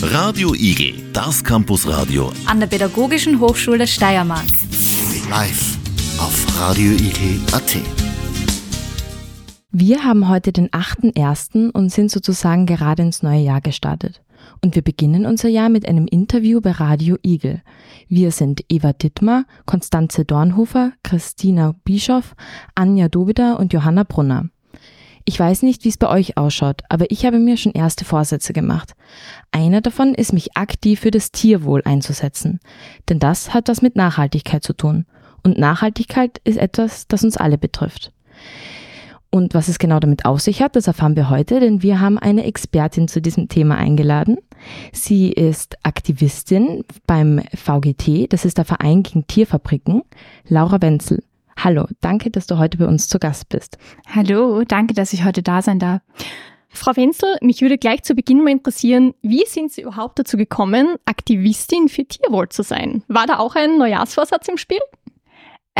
Radio Igel, das Campusradio an der Pädagogischen Hochschule Steiermark. Live auf radioigel.at. Wir haben heute den 8.1. und sind sozusagen gerade ins neue Jahr gestartet. Und wir beginnen unser Jahr mit einem Interview bei Radio Igel. Wir sind Eva Dittmar, Konstanze Dornhofer, Christina Bischoff, Anja Dobida und Johanna Brunner. Ich weiß nicht, wie es bei euch ausschaut, aber ich habe mir schon erste Vorsätze gemacht. Einer davon ist, mich aktiv für das Tierwohl einzusetzen. Denn das hat was mit Nachhaltigkeit zu tun. Und Nachhaltigkeit ist etwas, das uns alle betrifft. Und was es genau damit auf sich hat, das erfahren wir heute, denn wir haben eine Expertin zu diesem Thema eingeladen. Sie ist Aktivistin beim VGT, das ist der Verein gegen Tierfabriken, Laura Wenzel. Hallo, danke, dass du heute bei uns zu Gast bist. Hallo, danke, dass ich heute da sein darf. Frau Wenzel, mich würde gleich zu Beginn mal interessieren, wie sind Sie überhaupt dazu gekommen, Aktivistin für Tierwohl zu sein? War da auch ein Neujahrsvorsatz im Spiel?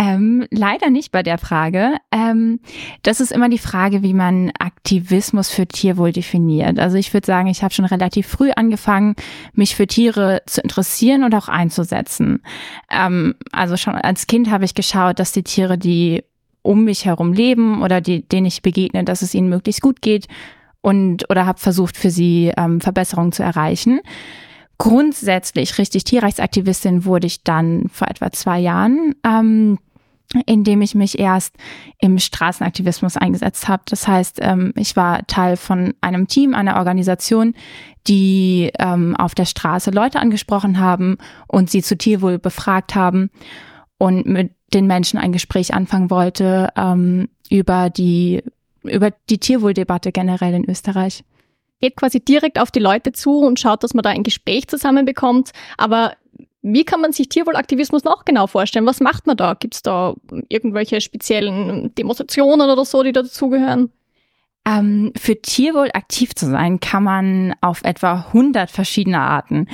Ähm, leider nicht bei der Frage. Ähm, das ist immer die Frage, wie man Aktivismus für Tierwohl definiert. Also ich würde sagen, ich habe schon relativ früh angefangen, mich für Tiere zu interessieren und auch einzusetzen. Ähm, also schon als Kind habe ich geschaut, dass die Tiere, die um mich herum leben oder die, denen ich begegne, dass es ihnen möglichst gut geht und oder habe versucht, für sie ähm, Verbesserungen zu erreichen. Grundsätzlich richtig Tierrechtsaktivistin wurde ich dann vor etwa zwei Jahren. Ähm, indem ich mich erst im Straßenaktivismus eingesetzt habe. Das heißt, ähm, ich war Teil von einem Team, einer Organisation, die ähm, auf der Straße Leute angesprochen haben und sie zu Tierwohl befragt haben und mit den Menschen ein Gespräch anfangen wollte ähm, über die über die Tierwohldebatte generell in Österreich geht quasi direkt auf die Leute zu und schaut, dass man da ein Gespräch zusammenbekommt. Aber wie kann man sich Tierwohlaktivismus noch genau vorstellen? Was macht man da? Gibt es da irgendwelche speziellen Demonstrationen oder so, die da dazugehören? Ähm, für Tierwohl aktiv zu sein, kann man auf etwa 100 verschiedene Arten.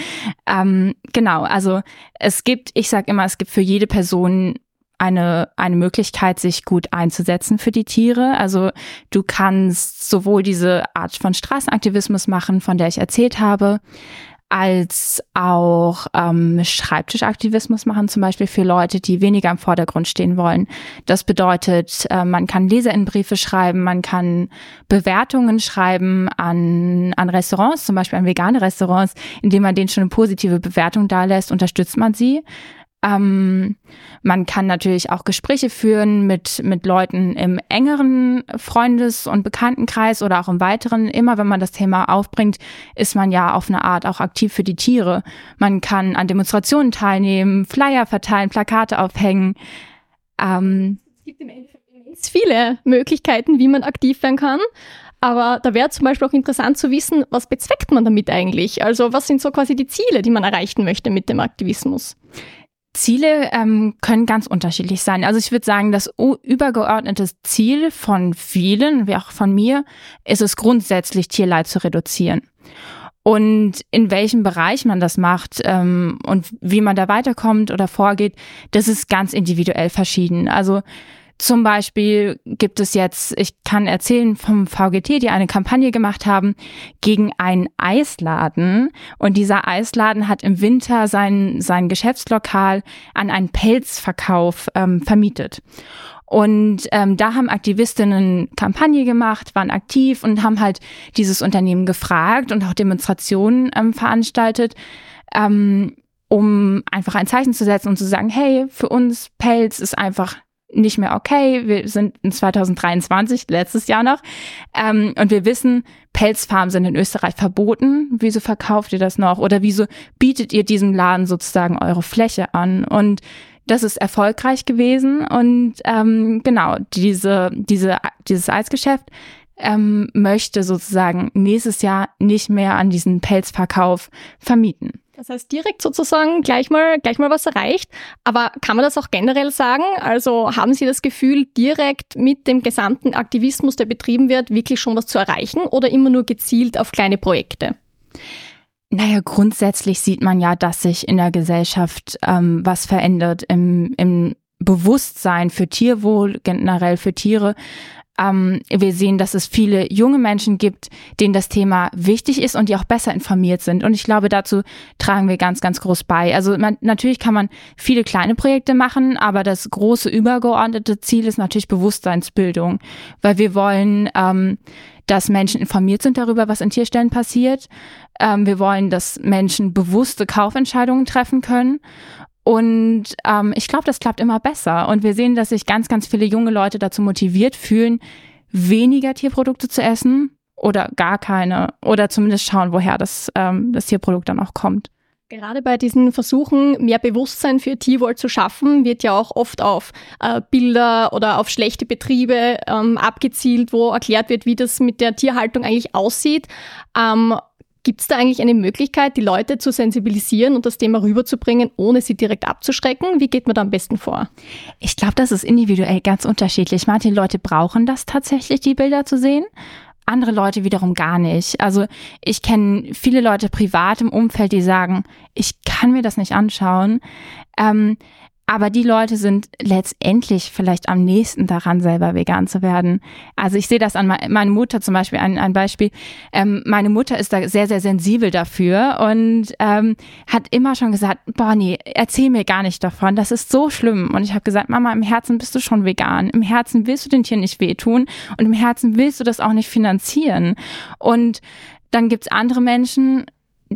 Ähm, genau, also es gibt, ich sage immer, es gibt für jede Person eine, eine Möglichkeit, sich gut einzusetzen für die Tiere. Also du kannst sowohl diese Art von Straßenaktivismus machen, von der ich erzählt habe, als auch ähm, Schreibtischaktivismus machen, zum Beispiel für Leute, die weniger im Vordergrund stehen wollen. Das bedeutet, äh, man kann Leserinnenbriefe schreiben, man kann Bewertungen schreiben an, an Restaurants, zum Beispiel an vegane Restaurants, indem man denen schon eine positive Bewertung da lässt, unterstützt man sie. Ähm, man kann natürlich auch Gespräche führen mit, mit Leuten im engeren Freundes- und Bekanntenkreis oder auch im weiteren. Immer wenn man das Thema aufbringt, ist man ja auf eine Art auch aktiv für die Tiere. Man kann an Demonstrationen teilnehmen, Flyer verteilen, Plakate aufhängen. Ähm, es gibt im Endeffekt viele Möglichkeiten, wie man aktiv werden kann. Aber da wäre zum Beispiel auch interessant zu wissen, was bezweckt man damit eigentlich? Also was sind so quasi die Ziele, die man erreichen möchte mit dem Aktivismus? Ziele ähm, können ganz unterschiedlich sein. Also ich würde sagen, das übergeordnete Ziel von vielen, wie auch von mir, ist es grundsätzlich, Tierleid zu reduzieren. Und in welchem Bereich man das macht ähm, und wie man da weiterkommt oder vorgeht, das ist ganz individuell verschieden. Also zum Beispiel gibt es jetzt, ich kann erzählen vom VGT, die eine Kampagne gemacht haben gegen einen Eisladen. Und dieser Eisladen hat im Winter sein, sein Geschäftslokal an einen Pelzverkauf ähm, vermietet. Und ähm, da haben Aktivistinnen Kampagne gemacht, waren aktiv und haben halt dieses Unternehmen gefragt und auch Demonstrationen ähm, veranstaltet. Ähm, um einfach ein Zeichen zu setzen und zu sagen, hey, für uns Pelz ist einfach nicht mehr okay. Wir sind in 2023, letztes Jahr noch. Ähm, und wir wissen, Pelzfarmen sind in Österreich verboten. Wieso verkauft ihr das noch? Oder wieso bietet ihr diesem Laden sozusagen eure Fläche an? Und das ist erfolgreich gewesen. Und ähm, genau, diese, diese, dieses Eisgeschäft ähm, möchte sozusagen nächstes Jahr nicht mehr an diesen Pelzverkauf vermieten. Das heißt direkt sozusagen gleich mal, gleich mal was erreicht. Aber kann man das auch generell sagen? Also haben Sie das Gefühl, direkt mit dem gesamten Aktivismus, der betrieben wird, wirklich schon was zu erreichen oder immer nur gezielt auf kleine Projekte? Naja, grundsätzlich sieht man ja, dass sich in der Gesellschaft ähm, was verändert im, im Bewusstsein für Tierwohl, generell für Tiere. Ähm, wir sehen, dass es viele junge Menschen gibt, denen das Thema wichtig ist und die auch besser informiert sind. Und ich glaube, dazu tragen wir ganz, ganz groß bei. Also man, natürlich kann man viele kleine Projekte machen, aber das große übergeordnete Ziel ist natürlich Bewusstseinsbildung, weil wir wollen, ähm, dass Menschen informiert sind darüber, was in Tierstellen passiert. Ähm, wir wollen, dass Menschen bewusste Kaufentscheidungen treffen können. Und ähm, ich glaube, das klappt immer besser. Und wir sehen, dass sich ganz, ganz viele junge Leute dazu motiviert fühlen, weniger Tierprodukte zu essen oder gar keine. Oder zumindest schauen, woher das, ähm, das Tierprodukt dann auch kommt. Gerade bei diesen Versuchen, mehr Bewusstsein für Tierwohl zu schaffen, wird ja auch oft auf äh, Bilder oder auf schlechte Betriebe ähm, abgezielt, wo erklärt wird, wie das mit der Tierhaltung eigentlich aussieht. Ähm, Gibt es da eigentlich eine Möglichkeit, die Leute zu sensibilisieren und das Thema rüberzubringen, ohne sie direkt abzuschrecken? Wie geht man da am besten vor? Ich glaube, das ist individuell ganz unterschiedlich. Manche Leute brauchen das tatsächlich, die Bilder zu sehen andere Leute wiederum gar nicht. Also ich kenne viele Leute privat im Umfeld, die sagen, ich kann mir das nicht anschauen. Ähm, aber die Leute sind letztendlich vielleicht am nächsten daran, selber vegan zu werden. Also ich sehe das an meine Mutter zum Beispiel, ein, ein Beispiel. Ähm, meine Mutter ist da sehr, sehr sensibel dafür und ähm, hat immer schon gesagt, Bonnie, erzähl mir gar nicht davon, das ist so schlimm. Und ich habe gesagt, Mama, im Herzen bist du schon vegan. Im Herzen willst du den Tieren nicht wehtun und im Herzen willst du das auch nicht finanzieren. Und dann gibt's andere Menschen,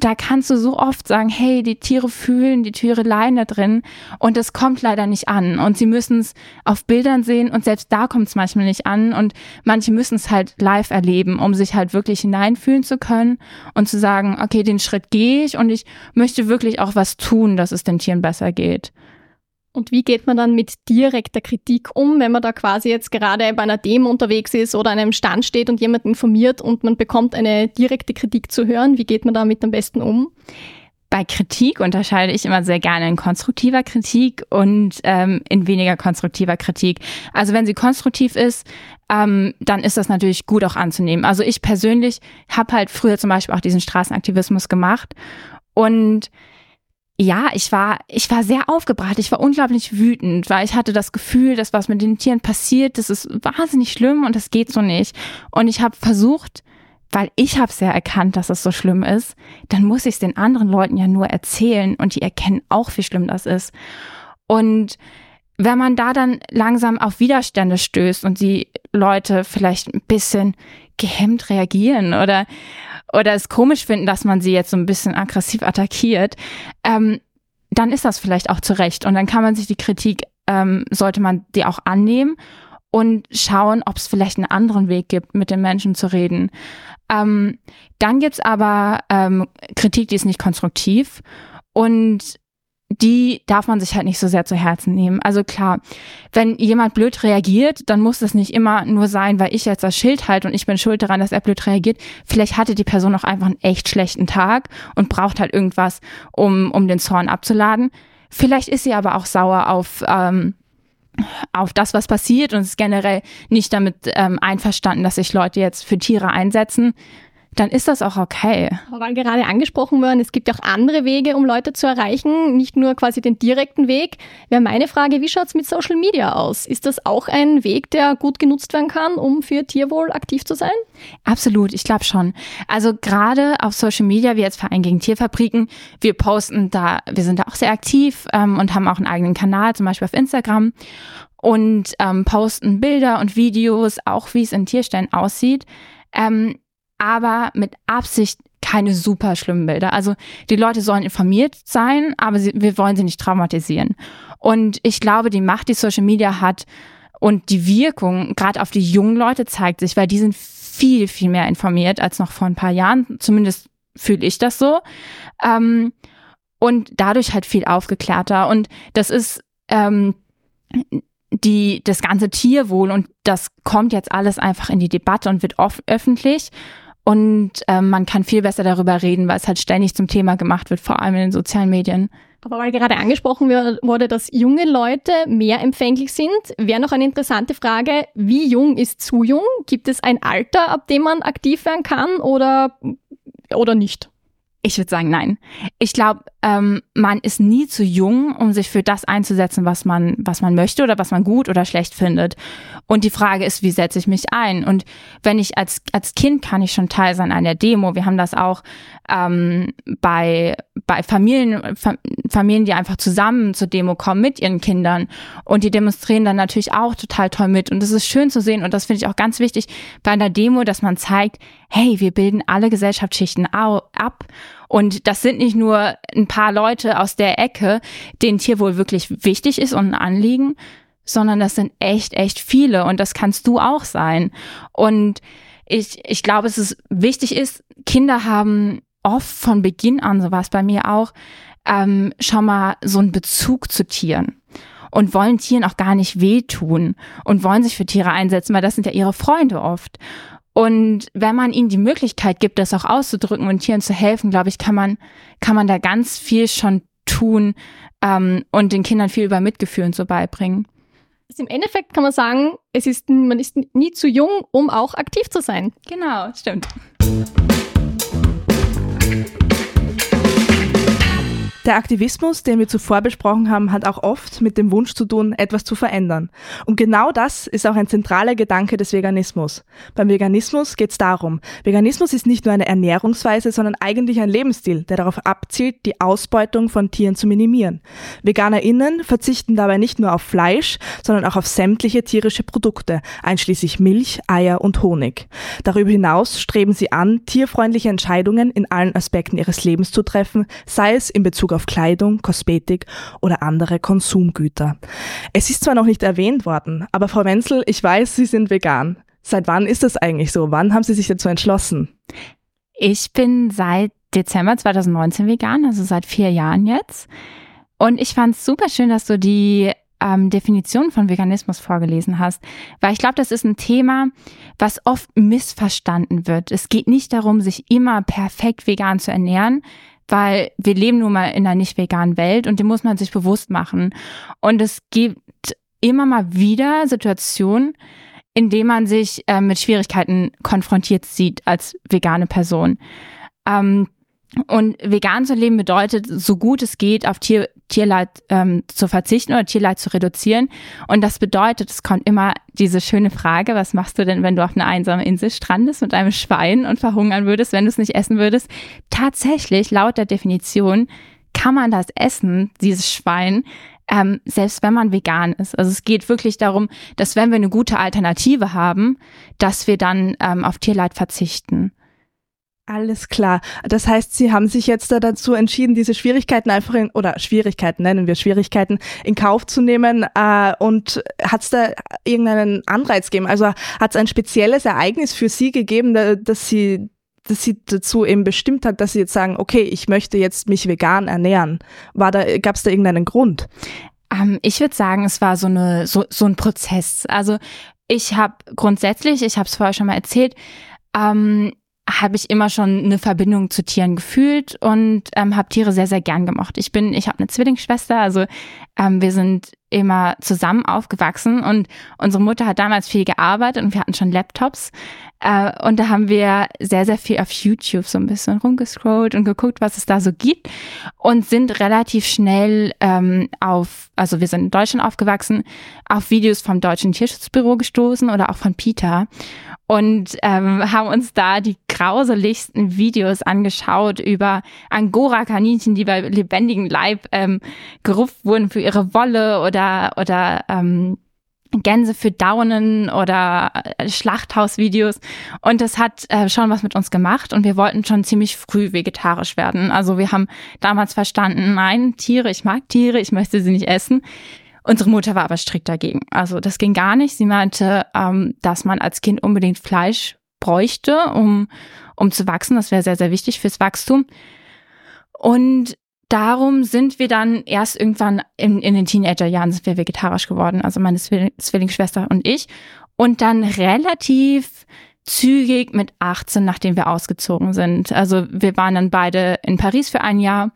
da kannst du so oft sagen, hey, die Tiere fühlen, die Tiere leiden da drin und es kommt leider nicht an und sie müssen es auf Bildern sehen und selbst da kommt es manchmal nicht an und manche müssen es halt live erleben, um sich halt wirklich hineinfühlen zu können und zu sagen, okay, den Schritt gehe ich und ich möchte wirklich auch was tun, dass es den Tieren besser geht. Und wie geht man dann mit direkter Kritik um, wenn man da quasi jetzt gerade bei einer Demo unterwegs ist oder an einem Stand steht und jemand informiert und man bekommt eine direkte Kritik zu hören? Wie geht man damit am besten um? Bei Kritik unterscheide ich immer sehr gerne in konstruktiver Kritik und ähm, in weniger konstruktiver Kritik. Also wenn sie konstruktiv ist, ähm, dann ist das natürlich gut auch anzunehmen. Also ich persönlich habe halt früher zum Beispiel auch diesen Straßenaktivismus gemacht und ja, ich war, ich war sehr aufgebracht. Ich war unglaublich wütend, weil ich hatte das Gefühl, dass was mit den Tieren passiert, das ist wahnsinnig schlimm und das geht so nicht. Und ich habe versucht, weil ich habe es ja erkannt, dass es so schlimm ist, dann muss ich es den anderen Leuten ja nur erzählen und die erkennen auch, wie schlimm das ist. Und wenn man da dann langsam auf Widerstände stößt und die Leute vielleicht ein bisschen gehemmt reagieren oder oder es komisch finden, dass man sie jetzt so ein bisschen aggressiv attackiert, ähm, dann ist das vielleicht auch zu Recht. Und dann kann man sich die Kritik, ähm, sollte man die auch annehmen und schauen, ob es vielleicht einen anderen Weg gibt, mit den Menschen zu reden. Ähm, dann gibt's aber ähm, Kritik, die ist nicht konstruktiv. Und die darf man sich halt nicht so sehr zu Herzen nehmen. Also klar, wenn jemand blöd reagiert, dann muss das nicht immer nur sein, weil ich jetzt das Schild halte und ich bin schuld daran, dass er blöd reagiert. Vielleicht hatte die Person auch einfach einen echt schlechten Tag und braucht halt irgendwas, um, um den Zorn abzuladen. Vielleicht ist sie aber auch sauer auf, ähm, auf das, was passiert und ist generell nicht damit ähm, einverstanden, dass sich Leute jetzt für Tiere einsetzen dann ist das auch okay. Weil gerade angesprochen worden, es gibt auch andere Wege, um Leute zu erreichen, nicht nur quasi den direkten Weg. Wäre meine Frage, wie schaut es mit Social Media aus? Ist das auch ein Weg, der gut genutzt werden kann, um für Tierwohl aktiv zu sein? Absolut, ich glaube schon. Also gerade auf Social Media, wie jetzt Verein gegen Tierfabriken, wir posten da, wir sind da auch sehr aktiv ähm, und haben auch einen eigenen Kanal, zum Beispiel auf Instagram und ähm, posten Bilder und Videos, auch wie es in Tierstellen aussieht. Ähm, aber mit Absicht keine super schlimmen Bilder. Also die Leute sollen informiert sein, aber sie, wir wollen sie nicht traumatisieren. Und ich glaube, die Macht, die Social Media hat und die Wirkung gerade auf die jungen Leute zeigt sich, weil die sind viel, viel mehr informiert als noch vor ein paar Jahren. Zumindest fühle ich das so. Ähm, und dadurch halt viel aufgeklärter. Und das ist ähm, die, das ganze Tierwohl und das kommt jetzt alles einfach in die Debatte und wird oft öffentlich. Und ähm, man kann viel besser darüber reden, weil es halt ständig zum Thema gemacht wird, vor allem in den sozialen Medien. Aber weil gerade angesprochen wurde, dass junge Leute mehr empfänglich sind, wäre noch eine interessante Frage, wie jung ist zu jung? Gibt es ein Alter, ab dem man aktiv werden kann oder, oder nicht? Ich würde sagen, nein. Ich glaube, ähm, man ist nie zu jung, um sich für das einzusetzen, was man, was man möchte oder was man gut oder schlecht findet. Und die Frage ist, wie setze ich mich ein? Und wenn ich als, als Kind kann ich schon Teil sein einer Demo. Wir haben das auch ähm, bei, bei Familien, Familien, die einfach zusammen zur Demo kommen mit ihren Kindern. Und die demonstrieren dann natürlich auch total toll mit. Und es ist schön zu sehen. Und das finde ich auch ganz wichtig bei einer Demo, dass man zeigt, hey, wir bilden alle Gesellschaftsschichten ab. Und das sind nicht nur ein paar Leute aus der Ecke, denen Tierwohl wirklich wichtig ist und ein Anliegen, sondern das sind echt, echt viele. Und das kannst du auch sein. Und ich, ich glaube, es ist wichtig ist, Kinder haben oft von Beginn an, so war es bei mir auch, ähm, schon mal so einen Bezug zu Tieren und wollen Tieren auch gar nicht wehtun und wollen sich für Tiere einsetzen, weil das sind ja ihre Freunde oft. Und wenn man ihnen die Möglichkeit gibt, das auch auszudrücken und Tieren zu helfen, glaube ich, kann man, kann man da ganz viel schon tun ähm, und den Kindern viel über Mitgefühl und so beibringen. Also Im Endeffekt kann man sagen, es ist, man ist nie zu jung, um auch aktiv zu sein. Genau, stimmt. Der Aktivismus, den wir zuvor besprochen haben, hat auch oft mit dem Wunsch zu tun, etwas zu verändern. Und genau das ist auch ein zentraler Gedanke des Veganismus. Beim Veganismus geht es darum, Veganismus ist nicht nur eine Ernährungsweise, sondern eigentlich ein Lebensstil, der darauf abzielt, die Ausbeutung von Tieren zu minimieren. VeganerInnen verzichten dabei nicht nur auf Fleisch, sondern auch auf sämtliche tierische Produkte, einschließlich Milch, Eier und Honig. Darüber hinaus streben sie an, tierfreundliche Entscheidungen in allen Aspekten ihres Lebens zu treffen, sei es in Bezug auf auf Kleidung, Kosmetik oder andere Konsumgüter. Es ist zwar noch nicht erwähnt worden, aber Frau Wenzel, ich weiß, Sie sind vegan. Seit wann ist das eigentlich so? Wann haben Sie sich dazu entschlossen? Ich bin seit Dezember 2019 vegan, also seit vier Jahren jetzt. Und ich fand es super schön, dass du die ähm, Definition von Veganismus vorgelesen hast, weil ich glaube, das ist ein Thema, was oft missverstanden wird. Es geht nicht darum, sich immer perfekt vegan zu ernähren, weil wir leben nun mal in einer nicht veganen Welt und dem muss man sich bewusst machen. Und es gibt immer mal wieder Situationen, in denen man sich äh, mit Schwierigkeiten konfrontiert sieht als vegane Person. Ähm, und vegan zu leben bedeutet, so gut es geht, auf Tier, Tierleid ähm, zu verzichten oder Tierleid zu reduzieren. Und das bedeutet, es kommt immer diese schöne Frage, was machst du denn, wenn du auf einer einsamen Insel strandest mit einem Schwein und verhungern würdest, wenn du es nicht essen würdest? Tatsächlich, laut der Definition, kann man das essen, dieses Schwein, ähm, selbst wenn man vegan ist. Also es geht wirklich darum, dass wenn wir eine gute Alternative haben, dass wir dann ähm, auf Tierleid verzichten. Alles klar. Das heißt, Sie haben sich jetzt da dazu entschieden, diese Schwierigkeiten einfach in, oder Schwierigkeiten, nennen wir Schwierigkeiten, in Kauf zu nehmen. Äh, und hat es da irgendeinen Anreiz gegeben? Also hat es ein spezielles Ereignis für Sie gegeben, da, dass Sie dass sie dazu eben bestimmt hat, dass sie jetzt sagen, okay, ich möchte jetzt mich vegan ernähren. War da, gab es da irgendeinen Grund? Ähm, ich würde sagen, es war so eine so, so ein Prozess. Also ich habe grundsätzlich, ich habe es vorher schon mal erzählt, ähm, habe ich immer schon eine Verbindung zu Tieren gefühlt und ähm, habe Tiere sehr, sehr gern gemocht. Ich bin, ich habe eine Zwillingsschwester, also ähm, wir sind immer zusammen aufgewachsen und unsere Mutter hat damals viel gearbeitet und wir hatten schon Laptops. Äh, und da haben wir sehr, sehr viel auf YouTube so ein bisschen rumgescrollt und geguckt, was es da so gibt und sind relativ schnell ähm, auf, also wir sind in Deutschland aufgewachsen, auf Videos vom Deutschen Tierschutzbüro gestoßen oder auch von Peter und ähm, haben uns da die grauseligsten Videos angeschaut über Angora-Kaninchen, die bei lebendigem Leib ähm, gerupft wurden für ihre Wolle oder oder ähm, Gänse für Daunen oder äh, Schlachthausvideos. Und das hat äh, schon was mit uns gemacht und wir wollten schon ziemlich früh vegetarisch werden. Also wir haben damals verstanden, nein, Tiere, ich mag Tiere, ich möchte sie nicht essen. Unsere Mutter war aber strikt dagegen. Also das ging gar nicht. Sie meinte, ähm, dass man als Kind unbedingt Fleisch bräuchte, um, um zu wachsen. Das wäre sehr, sehr wichtig fürs Wachstum. Und darum sind wir dann erst irgendwann in, in den Teenagerjahren sind wir vegetarisch geworden, also meine Zwillingsschwester und ich. Und dann relativ zügig mit 18, nachdem wir ausgezogen sind. Also wir waren dann beide in Paris für ein Jahr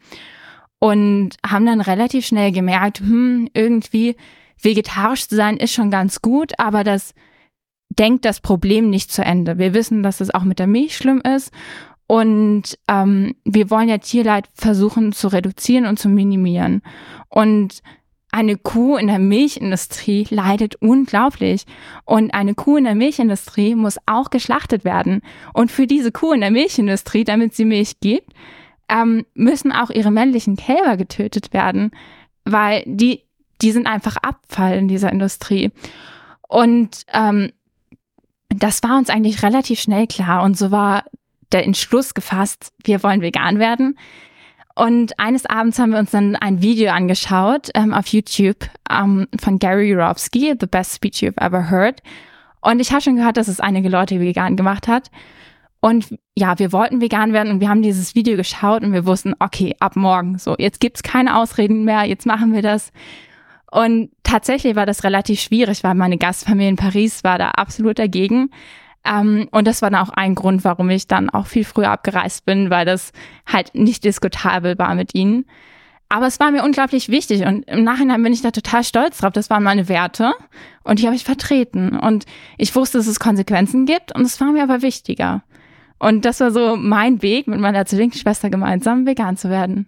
und haben dann relativ schnell gemerkt, hm, irgendwie vegetarisch zu sein ist schon ganz gut, aber das denkt das Problem nicht zu Ende. Wir wissen, dass es auch mit der Milch schlimm ist Und ähm, wir wollen ja Tierleid versuchen zu reduzieren und zu minimieren. Und eine Kuh in der Milchindustrie leidet unglaublich. Und eine Kuh in der Milchindustrie muss auch geschlachtet werden. Und für diese Kuh in der Milchindustrie, damit sie Milch gibt, ähm, müssen auch ihre männlichen Kälber getötet werden, weil die, die sind einfach Abfall in dieser Industrie. Und ähm, das war uns eigentlich relativ schnell klar. Und so war der Entschluss gefasst, wir wollen vegan werden. Und eines Abends haben wir uns dann ein Video angeschaut ähm, auf YouTube ähm, von Gary Yourofsky, The Best Speech You've Ever Heard. Und ich habe schon gehört, dass es einige Leute vegan gemacht hat. Und ja, wir wollten vegan werden und wir haben dieses Video geschaut und wir wussten, okay, ab morgen so, jetzt gibt's keine Ausreden mehr, jetzt machen wir das. Und tatsächlich war das relativ schwierig, weil meine Gastfamilie in Paris war da absolut dagegen. Ähm, und das war dann auch ein Grund, warum ich dann auch viel früher abgereist bin, weil das halt nicht diskutabel war mit ihnen. Aber es war mir unglaublich wichtig und im Nachhinein bin ich da total stolz drauf. Das waren meine Werte und die habe ich vertreten. Und ich wusste, dass es Konsequenzen gibt und es war mir aber wichtiger. Und das war so mein Weg, mit meiner Zwillingsschwester gemeinsam vegan zu werden.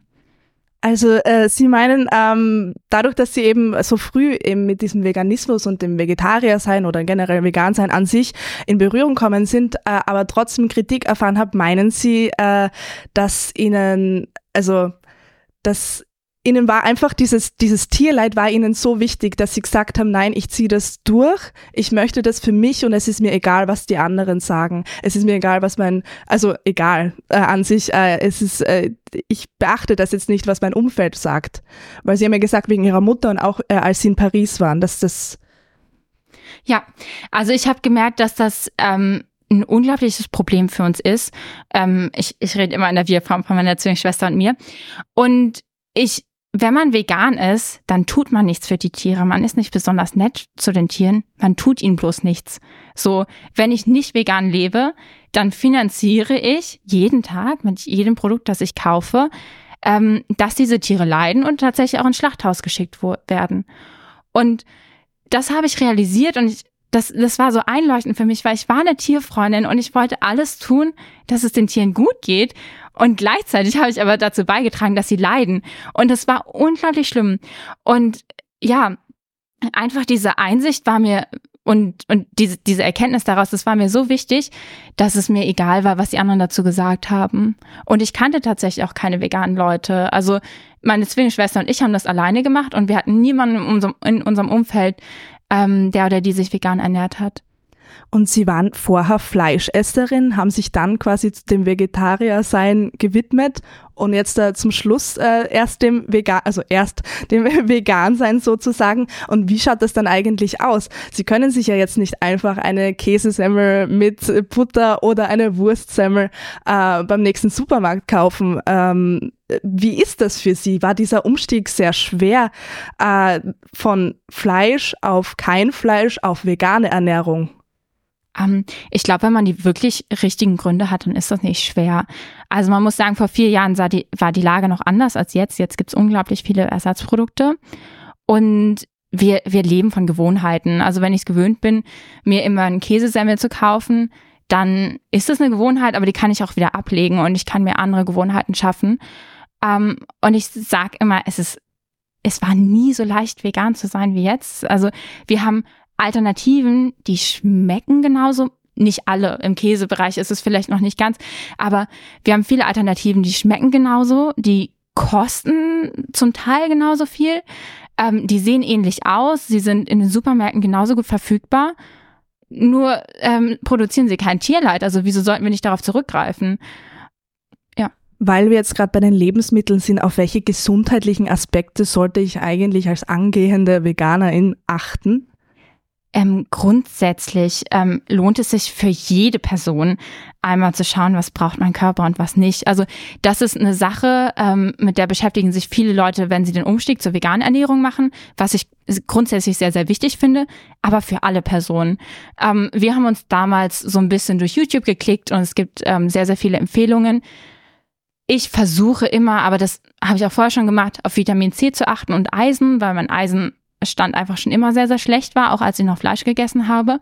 Also äh, Sie meinen, ähm, dadurch, dass Sie eben so früh eben mit diesem Veganismus und dem Vegetarier-Sein oder generell Vegan-Sein an sich in Berührung kommen sind, äh, aber trotzdem Kritik erfahren haben, meinen Sie, äh, dass Ihnen, also dass ihnen war einfach dieses, dieses Tierleid war ihnen so wichtig, dass sie gesagt haben, nein, ich ziehe das durch, ich möchte das für mich und es ist mir egal, was die anderen sagen. Es ist mir egal, was mein, also egal äh, an sich, äh, es ist, äh, ich beachte das jetzt nicht, was mein Umfeld sagt. Weil sie haben ja gesagt, wegen ihrer Mutter und auch äh, als sie in Paris waren, dass das ja, also ich habe gemerkt, dass das ähm, ein unglaubliches Problem für uns ist. Ähm, ich, ich rede immer in der Wir-Form von meiner Zwillingsschwester und mir. Und ich wenn man vegan ist, dann tut man nichts für die Tiere. Man ist nicht besonders nett zu den Tieren. Man tut ihnen bloß nichts. So, wenn ich nicht vegan lebe, dann finanziere ich jeden Tag mit jedem Produkt, das ich kaufe, ähm, dass diese Tiere leiden und tatsächlich auch ins Schlachthaus geschickt werden. Und das habe ich realisiert und ich, das, das war so einleuchtend für mich, weil ich war eine Tierfreundin und ich wollte alles tun, dass es den Tieren gut geht. Und gleichzeitig habe ich aber dazu beigetragen, dass sie leiden. Und das war unglaublich schlimm. Und ja, einfach diese Einsicht war mir und, und diese, diese Erkenntnis daraus, das war mir so wichtig, dass es mir egal war, was die anderen dazu gesagt haben. Und ich kannte tatsächlich auch keine veganen Leute. Also meine Zwillingsschwester und ich haben das alleine gemacht und wir hatten niemanden in unserem, in unserem Umfeld, ähm, der oder die sich vegan ernährt hat. Und Sie waren vorher Fleischesserin, haben sich dann quasi dem Vegetariersein gewidmet und jetzt äh, zum Schluss äh, erst dem Vegan, also erst dem Vegansein sozusagen. Und wie schaut das dann eigentlich aus? Sie können sich ja jetzt nicht einfach eine Käsesemmel mit Butter oder eine Wurstsemmel äh, beim nächsten Supermarkt kaufen. Ähm, wie ist das für Sie? War dieser Umstieg sehr schwer äh, von Fleisch auf kein Fleisch auf vegane Ernährung? Ähm, ich glaube, wenn man die wirklich richtigen Gründe hat, dann ist das nicht schwer. Also man muss sagen, vor vier Jahren die, war die Lage noch anders als jetzt. Jetzt gibt es unglaublich viele Ersatzprodukte. Und wir, wir leben von Gewohnheiten. Also wenn ich es gewöhnt bin, mir immer einen Käsesemmel zu kaufen, dann ist das eine Gewohnheit, aber die kann ich auch wieder ablegen und ich kann mir andere Gewohnheiten schaffen. Ähm, und ich sag immer, es ist, es war nie so leicht, vegan zu sein wie jetzt. Also wir haben Alternativen, die schmecken genauso. Nicht alle. Im Käsebereich ist es vielleicht noch nicht ganz. Aber wir haben viele Alternativen, die schmecken genauso, die kosten zum Teil genauso viel. Ähm, die sehen ähnlich aus. Sie sind in den Supermärkten genauso gut verfügbar. Nur ähm, produzieren sie kein Tierleid. Also wieso sollten wir nicht darauf zurückgreifen? Weil wir jetzt gerade bei den Lebensmitteln sind, auf welche gesundheitlichen Aspekte sollte ich eigentlich als angehende Veganerin achten? Ähm, grundsätzlich ähm, lohnt es sich für jede Person einmal zu schauen, was braucht mein Körper und was nicht. Also das ist eine Sache, ähm, mit der beschäftigen sich viele Leute, wenn sie den Umstieg zur veganen Ernährung machen, was ich grundsätzlich sehr, sehr wichtig finde, aber für alle Personen. Ähm, wir haben uns damals so ein bisschen durch YouTube geklickt und es gibt ähm, sehr, sehr viele Empfehlungen. Ich versuche immer, aber das habe ich auch vorher schon gemacht, auf Vitamin C zu achten und Eisen, weil mein Eisen Stand einfach schon immer sehr, sehr schlecht war, auch als ich noch Fleisch gegessen habe.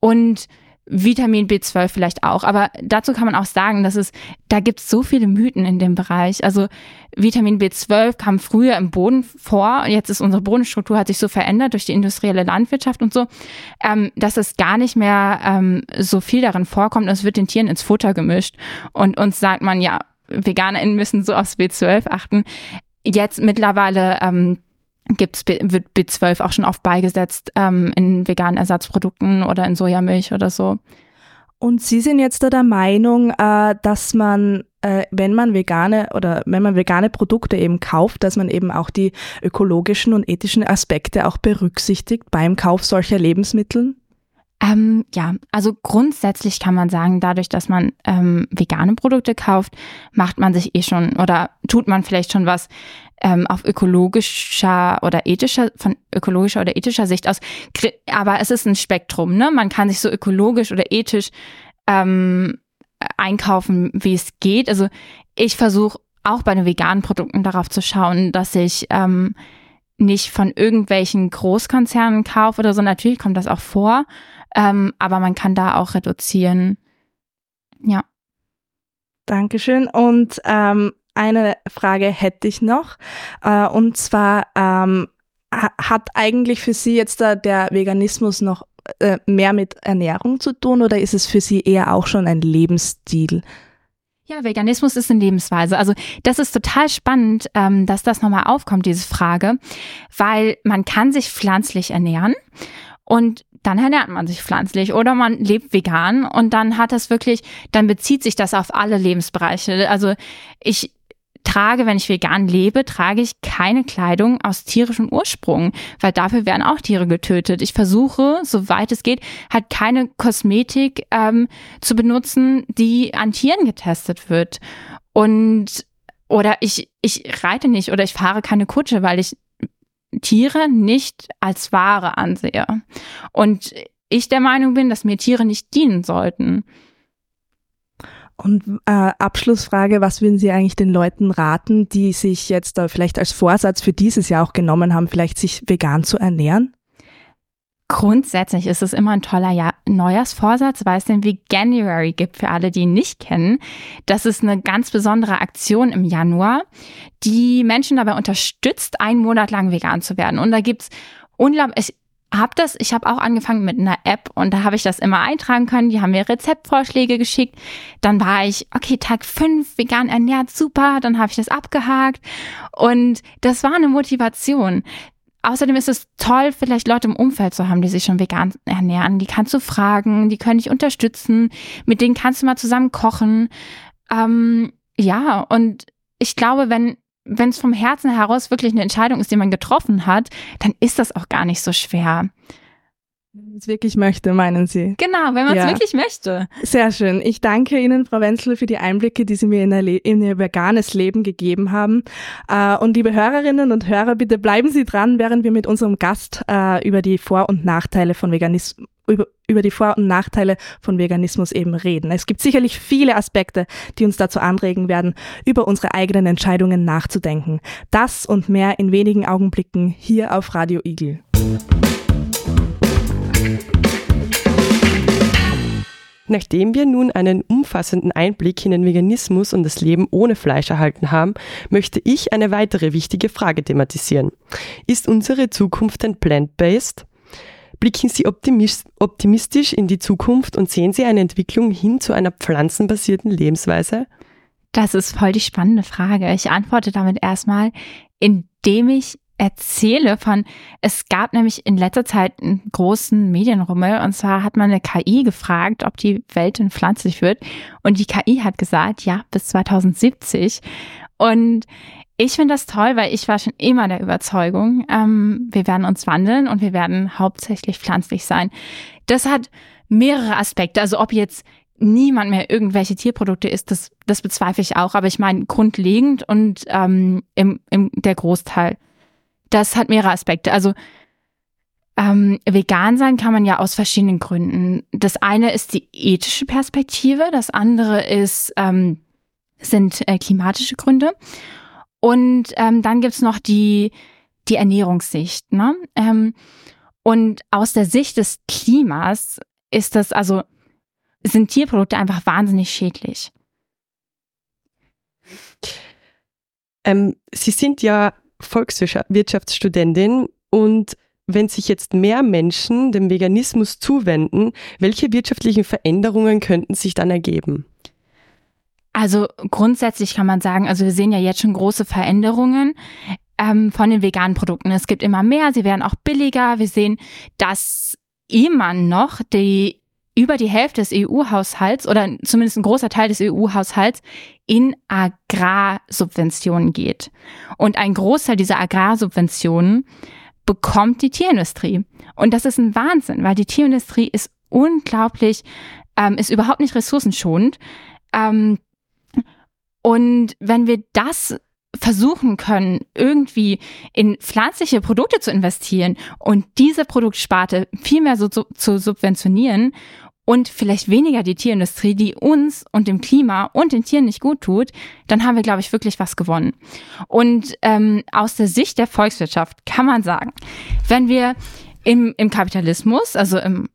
Und Vitamin B12 vielleicht auch. Aber dazu kann man auch sagen, dass es, da gibt es so viele Mythen in dem Bereich. Also Vitamin B12 kam früher im Boden vor. Jetzt ist unsere Bodenstruktur hat sich so verändert durch die industrielle Landwirtschaft und so, ähm, dass es gar nicht mehr ähm, so viel darin vorkommt. Es wird den Tieren ins Futter gemischt. Und uns sagt man, ja, VeganerInnen müssen so aufs B12 achten. Jetzt mittlerweile ähm, gibt's, wird B12 auch schon oft beigesetzt ähm, in veganen Ersatzprodukten oder in Sojamilch oder so. Und Sie sind jetzt da der Meinung, äh, dass man, äh, wenn man vegane oder wenn man vegane Produkte eben kauft, dass man eben auch die ökologischen und ethischen Aspekte auch berücksichtigt beim Kauf solcher Lebensmittel? Ähm, ja, also grundsätzlich kann man sagen, dadurch, dass man ähm, vegane Produkte kauft, macht man sich eh schon oder tut man vielleicht schon was ähm, auf ökologischer oder ethischer, von ökologischer oder ethischer Sicht aus. Aber es ist ein Spektrum, ne? Man kann sich so ökologisch oder ethisch ähm, einkaufen, wie es geht. Also ich versuche auch bei den veganen Produkten darauf zu schauen, dass ich ähm, nicht von irgendwelchen Großkonzernen kaufe oder so. Natürlich kommt das auch vor, ähm, aber man kann da auch reduzieren. Ja. Dankeschön. Und ähm, eine Frage hätte ich noch. Äh, und zwar ähm, hat eigentlich für Sie jetzt da der Veganismus noch äh, mehr mit Ernährung zu tun oder ist es für Sie eher auch schon ein Lebensstil? Ja, Veganismus ist eine Lebensweise. Also das ist total spannend, ähm, dass das nochmal aufkommt, diese Frage, weil man kann sich pflanzlich ernähren und dann ernährt man sich pflanzlich oder man lebt vegan und dann hat das wirklich, dann bezieht sich das auf alle Lebensbereiche. Also ich trage, wenn ich vegan lebe, trage ich keine Kleidung aus tierischem Ursprung, weil dafür werden auch Tiere getötet. Ich versuche, soweit es geht, halt keine Kosmetik ähm, zu benutzen, die an Tieren getestet wird. Und oder ich, ich reite nicht oder ich fahre keine Kutsche, weil ich Tiere nicht als Ware ansehe. Und ich der Meinung bin, dass mir Tiere nicht dienen sollten. Und äh, Abschlussfrage, was würden Sie eigentlich den Leuten raten, die sich jetzt äh, vielleicht als Vorsatz für dieses Jahr auch genommen haben, vielleicht sich vegan zu ernähren? Grundsätzlich ist es immer ein toller Jahr Neujahrsvorsatz, weil es den Veganuary gibt für alle, die ihn nicht kennen. Das ist eine ganz besondere Aktion im Januar, die Menschen dabei unterstützt, einen Monat lang vegan zu werden. Und da gibt's unglaublich, habe das, ich habe auch angefangen mit einer App und da habe ich das immer eintragen können. Die haben mir Rezeptvorschläge geschickt. Dann war ich, okay, Tag fünf vegan ernährt, super. Dann habe ich das abgehakt und das war eine Motivation. Außerdem ist es toll, vielleicht Leute im Umfeld zu haben, die sich schon vegan ernähren. Die kannst du fragen, die können dich unterstützen, mit denen kannst du mal zusammen kochen. Ähm, ja, und ich glaube, wenn wenn es vom Herzen heraus wirklich eine Entscheidung ist, die man getroffen hat, dann ist das auch gar nicht so schwer. Wenn man es wirklich möchte, meinen Sie? Genau, wenn man es ja. wirklich möchte. Sehr schön. Ich danke Ihnen, Frau Wenzel, für die Einblicke, die Sie mir in, in Ihr veganes Leben gegeben haben. Äh, und liebe Hörerinnen und Hörer, bitte bleiben Sie dran, während wir mit unserem Gast äh, über die Vor- und Nachteile von Veganismus über, über die Vor- und Nachteile von Veganismus eben reden. Es gibt sicherlich viele Aspekte, die uns dazu anregen werden, über unsere eigenen Entscheidungen nachzudenken. Das und mehr in wenigen Augenblicken hier auf Radio Igel. Nachdem wir nun einen umfassenden Einblick in den Veganismus und das Leben ohne Fleisch erhalten haben, möchte ich eine weitere wichtige Frage thematisieren. Ist unsere Zukunft ein plant-based? Blicken Sie optimistisch in die Zukunft und sehen Sie eine Entwicklung hin zu einer pflanzenbasierten Lebensweise? Das ist voll die spannende Frage. Ich antworte damit erstmal, indem ich erzähle von, es gab nämlich in letzter Zeit einen großen Medienrummel und zwar hat man eine KI gefragt, ob die Welt denn pflanzlich wird und die KI hat gesagt, ja, bis 2070 und ich finde das toll, weil ich war schon immer der Überzeugung, ähm, wir werden uns wandeln und wir werden hauptsächlich pflanzlich sein. Das hat mehrere Aspekte. Also ob jetzt niemand mehr irgendwelche Tierprodukte isst, das, das bezweifle ich auch. Aber ich meine grundlegend und ähm, im, im der Großteil das hat mehrere Aspekte. Also ähm, vegan sein kann man ja aus verschiedenen Gründen. Das eine ist die ethische Perspektive, das andere ist ähm, sind äh, klimatische Gründe und ähm, dann gibt's noch die die Ernährungssicht. Ne? Ähm, und aus der Sicht des Klimas ist das also sind Tierprodukte einfach wahnsinnig schädlich. Ähm, Sie sind ja Volkswirtschaftsstudentin und wenn sich jetzt mehr Menschen dem Veganismus zuwenden, welche wirtschaftlichen Veränderungen könnten sich dann ergeben? Also grundsätzlich kann man sagen, also wir sehen ja jetzt schon große Veränderungen ähm, von den veganen Produkten. Es gibt immer mehr, sie werden auch billiger. Wir sehen, dass immer noch die über die Hälfte des EU-Haushalts oder zumindest ein großer Teil des EU-Haushalts in Agrarsubventionen geht. Und ein Großteil dieser Agrarsubventionen bekommt die Tierindustrie. Und das ist ein Wahnsinn, weil die Tierindustrie ist unglaublich, ähm, ist überhaupt nicht ressourcenschonend. Ähm, und wenn wir das versuchen können, irgendwie in pflanzliche Produkte zu investieren und diese Produktsparte viel mehr so zu, zu subventionieren und vielleicht weniger die Tierindustrie, die uns und dem Klima und den Tieren nicht gut tut, dann haben wir, glaube ich, wirklich was gewonnen. Und ähm, aus der Sicht der Volkswirtschaft kann man sagen, wenn wir im, im Kapitalismus, also im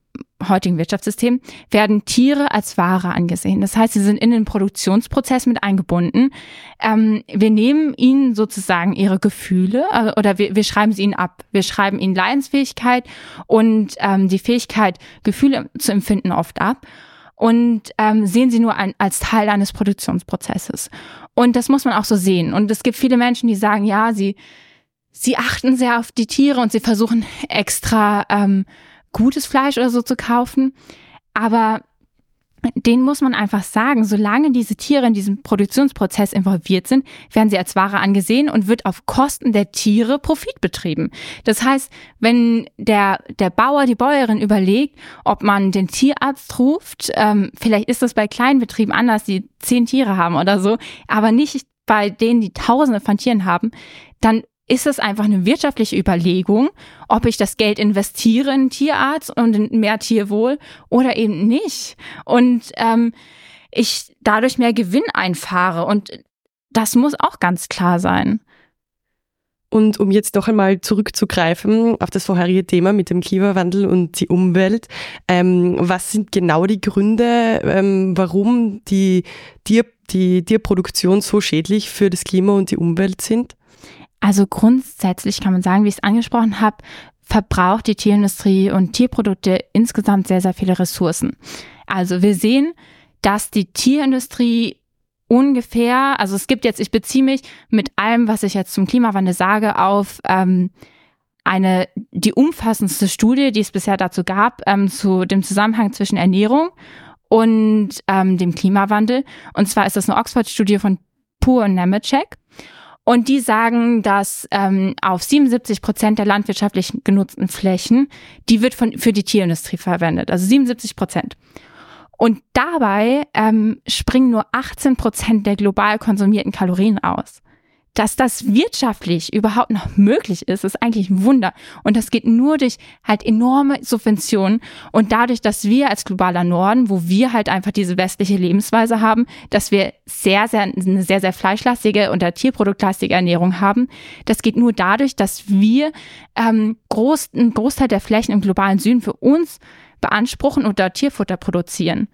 heutigen Wirtschaftssystem werden Tiere als Ware angesehen. Das heißt, sie sind in den Produktionsprozess mit eingebunden. Ähm, wir nehmen ihnen sozusagen ihre Gefühle äh, oder wir, wir schreiben sie ihnen ab. Wir schreiben ihnen Leidensfähigkeit und ähm, die Fähigkeit, Gefühle zu empfinden, oft ab und ähm, sehen sie nur ein, als Teil eines Produktionsprozesses. Und das muss man auch so sehen. Und es gibt viele Menschen, die sagen, ja, sie sie achten sehr auf die Tiere und sie versuchen extra ähm, gutes Fleisch oder so zu kaufen. Aber den muss man einfach sagen, solange diese Tiere in diesem Produktionsprozess involviert sind, werden sie als Ware angesehen und wird auf Kosten der Tiere Profit betrieben. Das heißt, wenn der, der Bauer, die Bäuerin überlegt, ob man den Tierarzt ruft, ähm, vielleicht ist das bei kleinen Betrieben anders, die zehn Tiere haben oder so, aber nicht bei denen, die Tausende von Tieren haben, dann ist es einfach eine wirtschaftliche Überlegung, ob ich das Geld investiere in Tierarzt und in mehr Tierwohl oder eben nicht. Und ähm, ich dadurch mehr Gewinn einfahre. Und das muss auch ganz klar sein. Und um jetzt noch einmal zurückzugreifen auf das vorherige Thema mit dem Klimawandel und die Umwelt, ähm, was sind genau die Gründe, ähm, warum die, Tier, die Tierproduktion so schädlich für das Klima und die Umwelt sind? Also grundsätzlich kann man sagen, wie ich es angesprochen habe, verbraucht die Tierindustrie und Tierprodukte insgesamt sehr, sehr viele Ressourcen. Also wir sehen, dass die Tierindustrie ungefähr, also es gibt jetzt, ich beziehe mich mit allem, was ich jetzt zum Klimawandel sage, auf ähm, eine die umfassendste Studie, die es bisher dazu gab, ähm, zu dem Zusammenhang zwischen Ernährung und ähm, dem Klimawandel. Und zwar ist das eine Oxford-Studie von Pur und Nemeczek. Und die sagen, dass ähm, auf 77 Prozent der landwirtschaftlich genutzten Flächen, die wird von, für die Tierindustrie verwendet. Also 77 Prozent. Und dabei ähm, springen nur 18 Prozent der global konsumierten Kalorien aus dass das wirtschaftlich überhaupt noch möglich ist, ist eigentlich ein Wunder. Und das geht nur durch halt enorme Subventionen und dadurch, dass wir als globaler Norden, wo wir halt einfach diese westliche Lebensweise haben, dass wir sehr, sehr, eine sehr, sehr fleischlastige und tierproduktlastige Ernährung haben. Das geht nur dadurch, dass wir ähm, groß, einen Großteil der Flächen im globalen Süden für uns beanspruchen und da Tierfutter produzieren.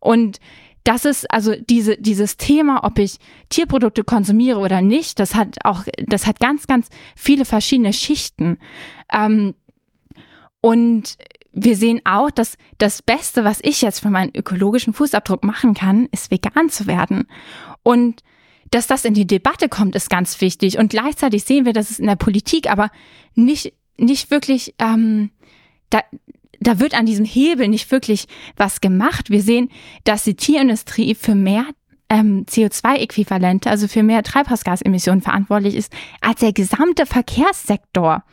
Und das ist also diese, dieses Thema, ob ich Tierprodukte konsumiere oder nicht, das hat auch, das hat ganz, ganz viele verschiedene Schichten. Ähm, und wir sehen auch, dass das Beste, was ich jetzt für meinen ökologischen Fußabdruck machen kann, ist vegan zu werden. Und dass das in die Debatte kommt, ist ganz wichtig. Und gleichzeitig sehen wir, dass es in der Politik aber nicht, nicht wirklich, ähm, da, da wird an diesem Hebel nicht wirklich was gemacht. Wir sehen, dass die Tierindustrie für mehr ähm, CO2-Äquivalente, also für mehr Treibhausgasemissionen verantwortlich ist, als der gesamte Verkehrssektor.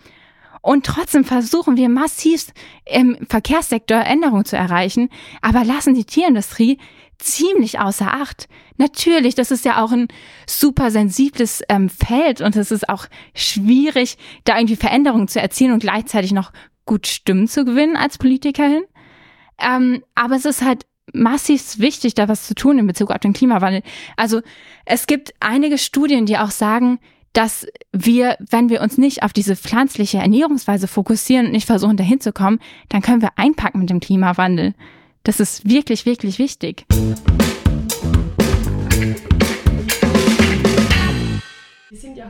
Und trotzdem versuchen wir massiv im Verkehrssektor Änderungen zu erreichen, aber lassen die Tierindustrie ziemlich außer Acht. Natürlich, das ist ja auch ein super sensibles ähm, Feld und es ist auch schwierig, da irgendwie Veränderungen zu erzielen und gleichzeitig noch gut Stimmen zu gewinnen als Politikerin. Ähm, aber es ist halt massiv wichtig, da was zu tun in Bezug auf den Klimawandel. Also es gibt einige Studien, die auch sagen, dass wir, wenn wir uns nicht auf diese pflanzliche Ernährungsweise fokussieren und nicht versuchen, dahin zu kommen, dann können wir einpacken mit dem Klimawandel. Das ist wirklich, wirklich wichtig.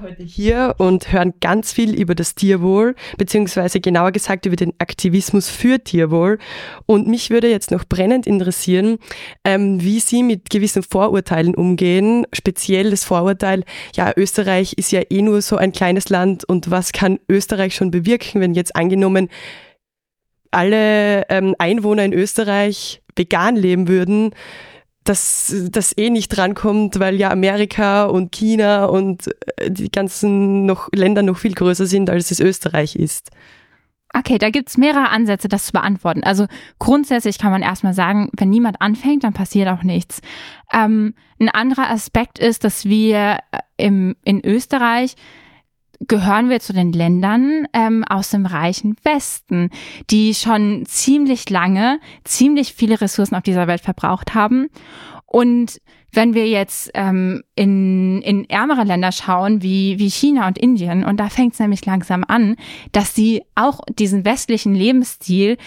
Heute hier und hören ganz viel über das Tierwohl, beziehungsweise genauer gesagt über den Aktivismus für Tierwohl. Und mich würde jetzt noch brennend interessieren, ähm, wie Sie mit gewissen Vorurteilen umgehen. Speziell das Vorurteil, ja, Österreich ist ja eh nur so ein kleines Land und was kann Österreich schon bewirken, wenn jetzt angenommen alle ähm, Einwohner in Österreich vegan leben würden? Dass das eh nicht drankommt, weil ja Amerika und China und äh, die ganzen noch Länder noch viel größer sind, als es Österreich ist. Okay, da gibt's mehrere Ansätze, das zu beantworten. Also grundsätzlich kann man erstmal sagen, wenn niemand anfängt, dann passiert auch nichts. Ähm, ein anderer Aspekt ist, dass wir äh, im, in Österreich gehören wir zu den Ländern ähm, aus dem reichen Westen, die schon ziemlich lange, ziemlich viele Ressourcen auf dieser Welt verbraucht haben. Und wenn wir jetzt ähm, in, in ärmere Länder schauen, wie, wie China und Indien, und da fängt es nämlich langsam an, dass sie auch diesen westlichen Lebensstil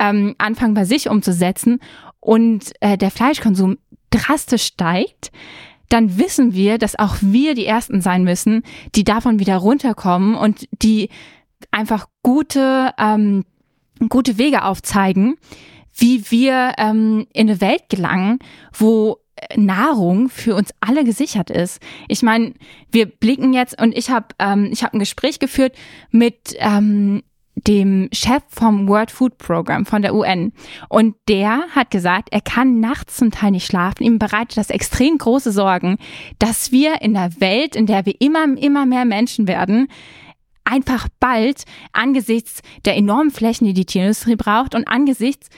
ähm, anfangen bei sich umzusetzen und äh, der Fleischkonsum drastisch steigt, dann wissen wir, dass auch wir die Ersten sein müssen, die davon wieder runterkommen und die einfach gute, ähm, gute Wege aufzeigen, wie wir ähm, in eine Welt gelangen, wo Nahrung für uns alle gesichert ist. Ich meine, wir blicken jetzt und ich habe ähm, ich habe ein Gespräch geführt mit ähm, dem Chef vom World Food Program von der UN. Und der hat gesagt, er kann nachts zum Teil nicht schlafen. Ihm bereitet das extrem große Sorgen, dass wir in der Welt, in der wir immer, immer mehr Menschen werden, einfach bald angesichts der enormen Flächen, die die Tierindustrie braucht und angesichts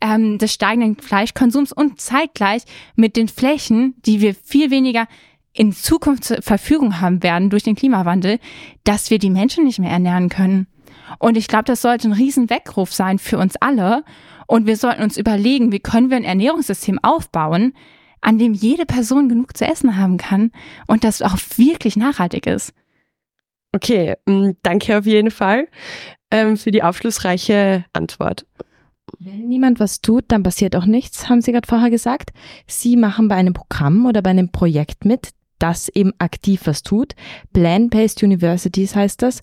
ähm, des steigenden Fleischkonsums und zeitgleich mit den Flächen, die wir viel weniger in Zukunft zur Verfügung haben werden durch den Klimawandel, dass wir die Menschen nicht mehr ernähren können. Und ich glaube, das sollte ein riesen Weckruf sein für uns alle. Und wir sollten uns überlegen, wie können wir ein Ernährungssystem aufbauen, an dem jede Person genug zu essen haben kann und das auch wirklich nachhaltig ist. Okay, mm, danke auf jeden Fall ähm, für die aufschlussreiche Antwort. Wenn niemand was tut, dann passiert auch nichts, haben Sie gerade vorher gesagt. Sie machen bei einem Programm oder bei einem Projekt mit, das eben aktiv was tut. Plan-Based Universities heißt das.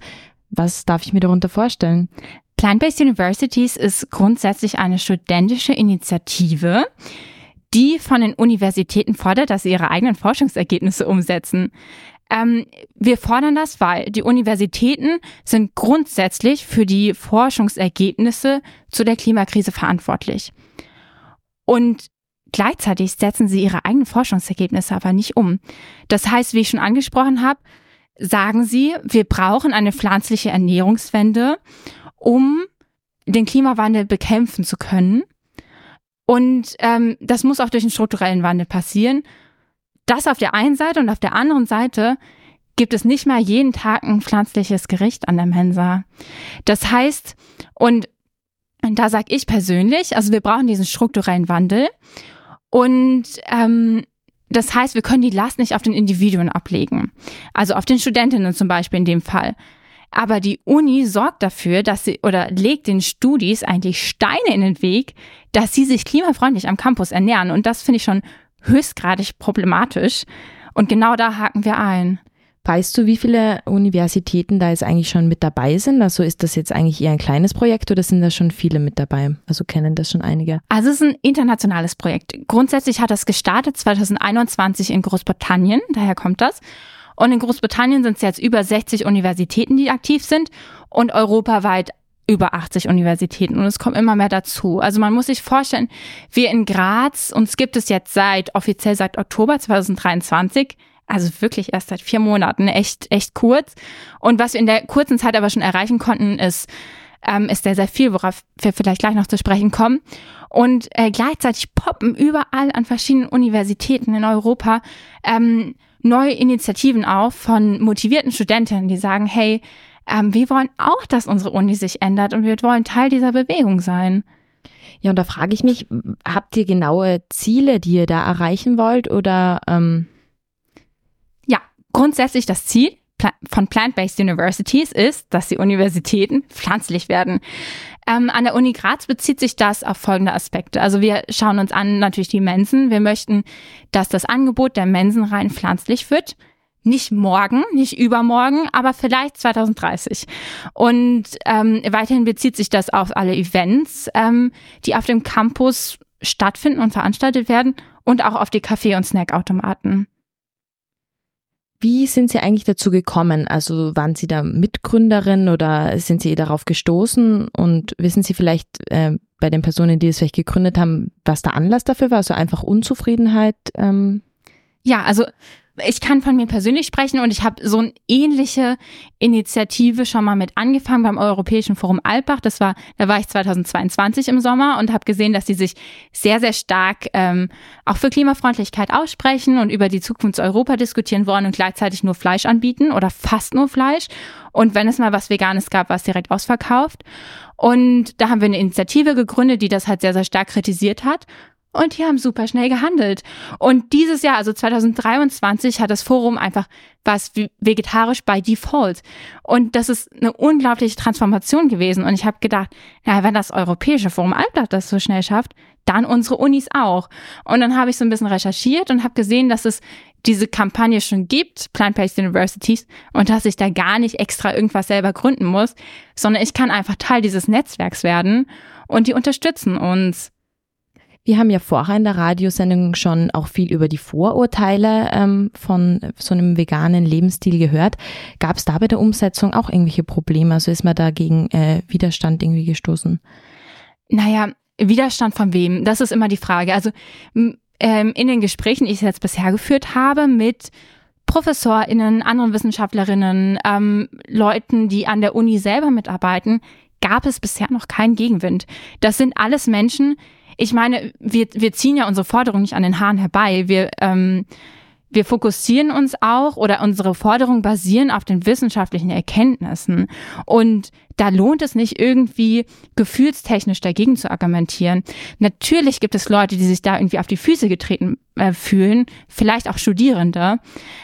Was darf ich mir darunter vorstellen? Plant-Based Universities ist grundsätzlich eine studentische Initiative, die von den Universitäten fordert, dass sie ihre eigenen Forschungsergebnisse umsetzen. Ähm, wir fordern das, weil die Universitäten sind grundsätzlich für die Forschungsergebnisse zu der Klimakrise verantwortlich. Und gleichzeitig setzen sie ihre eigenen Forschungsergebnisse aber nicht um. Das heißt, wie ich schon angesprochen habe, sagen sie, wir brauchen eine pflanzliche Ernährungswende, um den Klimawandel bekämpfen zu können. Und ähm, das muss auch durch einen strukturellen Wandel passieren. Das auf der einen Seite und auf der anderen Seite gibt es nicht mal jeden Tag ein pflanzliches Gericht an der Mensa. Das heißt, und, und da sage ich persönlich, also wir brauchen diesen strukturellen Wandel. Und ähm, das heißt, wir können die Last nicht auf den Individuen ablegen. Also auf den Studentinnen zum Beispiel in dem Fall. Aber die Uni sorgt dafür, dass sie oder legt den Studis eigentlich Steine in den Weg, dass sie sich klimafreundlich am Campus ernähren. Und das finde ich schon höchstgradig problematisch. Und genau da haken wir ein. Weißt du, wie viele Universitäten da jetzt eigentlich schon mit dabei sind? Also ist das jetzt eigentlich eher ein kleines Projekt oder sind da schon viele mit dabei? Also kennen das schon einige? Also es ist ein internationales Projekt. Grundsätzlich hat das gestartet 2021 in Großbritannien, daher kommt das. Und in Großbritannien sind es jetzt über 60 Universitäten, die aktiv sind und europaweit über 80 Universitäten und es kommt immer mehr dazu. Also man muss sich vorstellen, wir in Graz, uns gibt es jetzt seit, offiziell seit Oktober 2023, also wirklich erst seit vier Monaten, echt, echt kurz. Und was wir in der kurzen Zeit aber schon erreichen konnten, ist, ähm, ist sehr, sehr viel, worauf wir vielleicht gleich noch zu sprechen kommen. Und äh, gleichzeitig poppen überall an verschiedenen Universitäten in Europa ähm, neue Initiativen auf von motivierten Studentinnen, die sagen, hey, ähm, wir wollen auch, dass unsere Uni sich ändert und wir wollen Teil dieser Bewegung sein. Ja, und da frage ich mich, habt ihr genaue Ziele, die ihr da erreichen wollt oder ähm Grundsätzlich das Ziel von Plant-Based Universities ist, dass die Universitäten pflanzlich werden. Ähm, an der Uni Graz bezieht sich das auf folgende Aspekte. Also wir schauen uns an natürlich die Mensen. Wir möchten, dass das Angebot der Mensen rein pflanzlich wird. Nicht morgen, nicht übermorgen, aber vielleicht 2030. Und ähm, weiterhin bezieht sich das auf alle Events, ähm, die auf dem Campus stattfinden und veranstaltet werden und auch auf die Kaffee- und Snackautomaten. Wie sind Sie eigentlich dazu gekommen? Also waren Sie da Mitgründerin oder sind Sie darauf gestoßen? Und wissen Sie vielleicht äh, bei den Personen, die es vielleicht gegründet haben, was der Anlass dafür war? Also einfach Unzufriedenheit? Ähm? Ja, also ich kann von mir persönlich sprechen und ich habe so eine ähnliche Initiative schon mal mit angefangen beim Europäischen Forum Alpbach. Das war, da war ich 2022 im Sommer und habe gesehen, dass sie sich sehr, sehr stark ähm, auch für Klimafreundlichkeit aussprechen und über die Zukunft Europa diskutieren wollen und gleichzeitig nur Fleisch anbieten oder fast nur Fleisch. Und wenn es mal was Veganes gab, war es direkt ausverkauft. Und da haben wir eine Initiative gegründet, die das halt sehr, sehr stark kritisiert hat. Und die haben super schnell gehandelt. Und dieses Jahr, also 2023, hat das Forum einfach was vegetarisch by default. Und das ist eine unglaubliche Transformation gewesen. Und ich habe gedacht, na, wenn das Europäische Forum Altblatt das so schnell schafft, dann unsere Unis auch. Und dann habe ich so ein bisschen recherchiert und habe gesehen, dass es diese Kampagne schon gibt, Plant-Based Universities, und dass ich da gar nicht extra irgendwas selber gründen muss, sondern ich kann einfach Teil dieses Netzwerks werden und die unterstützen uns. Wir haben ja vorher in der Radiosendung schon auch viel über die Vorurteile ähm, von so einem veganen Lebensstil gehört. Gab es da bei der Umsetzung auch irgendwelche Probleme? Also ist man da gegen äh, Widerstand irgendwie gestoßen? Naja, Widerstand von wem? Das ist immer die Frage. Also ähm, in den Gesprächen, die ich jetzt bisher geführt habe mit ProfessorInnen, anderen Wissenschaftlerinnen, ähm, Leuten, die an der Uni selber mitarbeiten, gab es bisher noch keinen Gegenwind. Das sind alles Menschen, ich meine, wir, wir ziehen ja unsere Forderung nicht an den Haaren herbei. Wir, ähm, wir fokussieren uns auch oder unsere Forderungen basieren auf den wissenschaftlichen Erkenntnissen. Und da lohnt es nicht irgendwie gefühlstechnisch dagegen zu argumentieren. Natürlich gibt es Leute, die sich da irgendwie auf die Füße getreten äh, fühlen, vielleicht auch Studierende.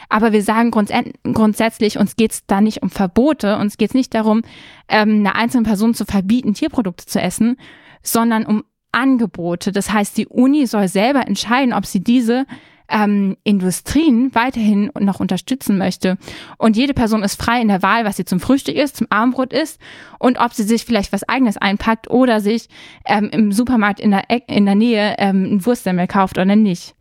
Aber wir sagen grunds grundsätzlich, uns geht es da nicht um Verbote, uns geht es nicht darum, ähm, einer einzelnen Person zu verbieten, Tierprodukte zu essen, sondern um Angebote. Das heißt, die Uni soll selber entscheiden, ob sie diese ähm, Industrien weiterhin noch unterstützen möchte. Und jede Person ist frei in der Wahl, was sie zum Frühstück isst, zum Abendbrot isst und ob sie sich vielleicht was eigenes einpackt oder sich ähm, im Supermarkt in der, in der Nähe ähm, ein Wurstsemmel kauft oder nicht.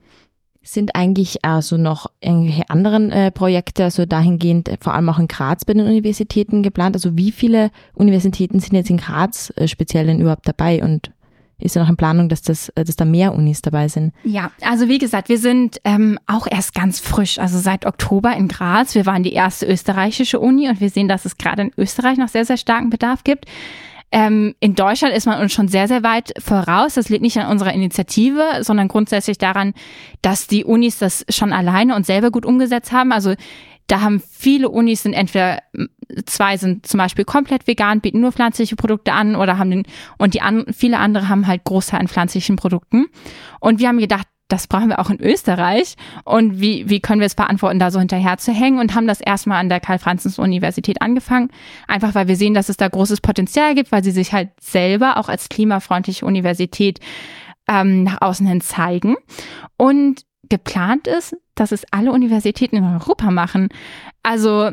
Sind eigentlich also noch irgendwelche anderen äh, Projekte, also dahingehend äh, vor allem auch in Graz bei den Universitäten geplant? Also wie viele Universitäten sind jetzt in Graz äh, speziell denn überhaupt dabei und ist ja noch in Planung, dass, das, äh, dass da mehr Unis dabei sind. Ja, also wie gesagt, wir sind ähm, auch erst ganz frisch, also seit Oktober in Graz. Wir waren die erste österreichische Uni und wir sehen, dass es gerade in Österreich noch sehr, sehr starken Bedarf gibt. Ähm, in Deutschland ist man uns schon sehr, sehr weit voraus. Das liegt nicht an unserer Initiative, sondern grundsätzlich daran, dass die Unis das schon alleine und selber gut umgesetzt haben. Also da haben viele Unis sind entweder zwei sind zum Beispiel komplett vegan, bieten nur pflanzliche Produkte an oder haben den und die an, viele andere haben halt Großteil an pflanzlichen Produkten. Und wir haben gedacht, das brauchen wir auch in Österreich. Und wie, wie können wir es verantworten, da so hinterher zu hängen? Und haben das erstmal an der Karl-Franzens-Universität angefangen. Einfach weil wir sehen, dass es da großes Potenzial gibt, weil sie sich halt selber auch als klimafreundliche Universität ähm, nach außen hin zeigen. Und geplant ist, dass es alle Universitäten in Europa machen. Also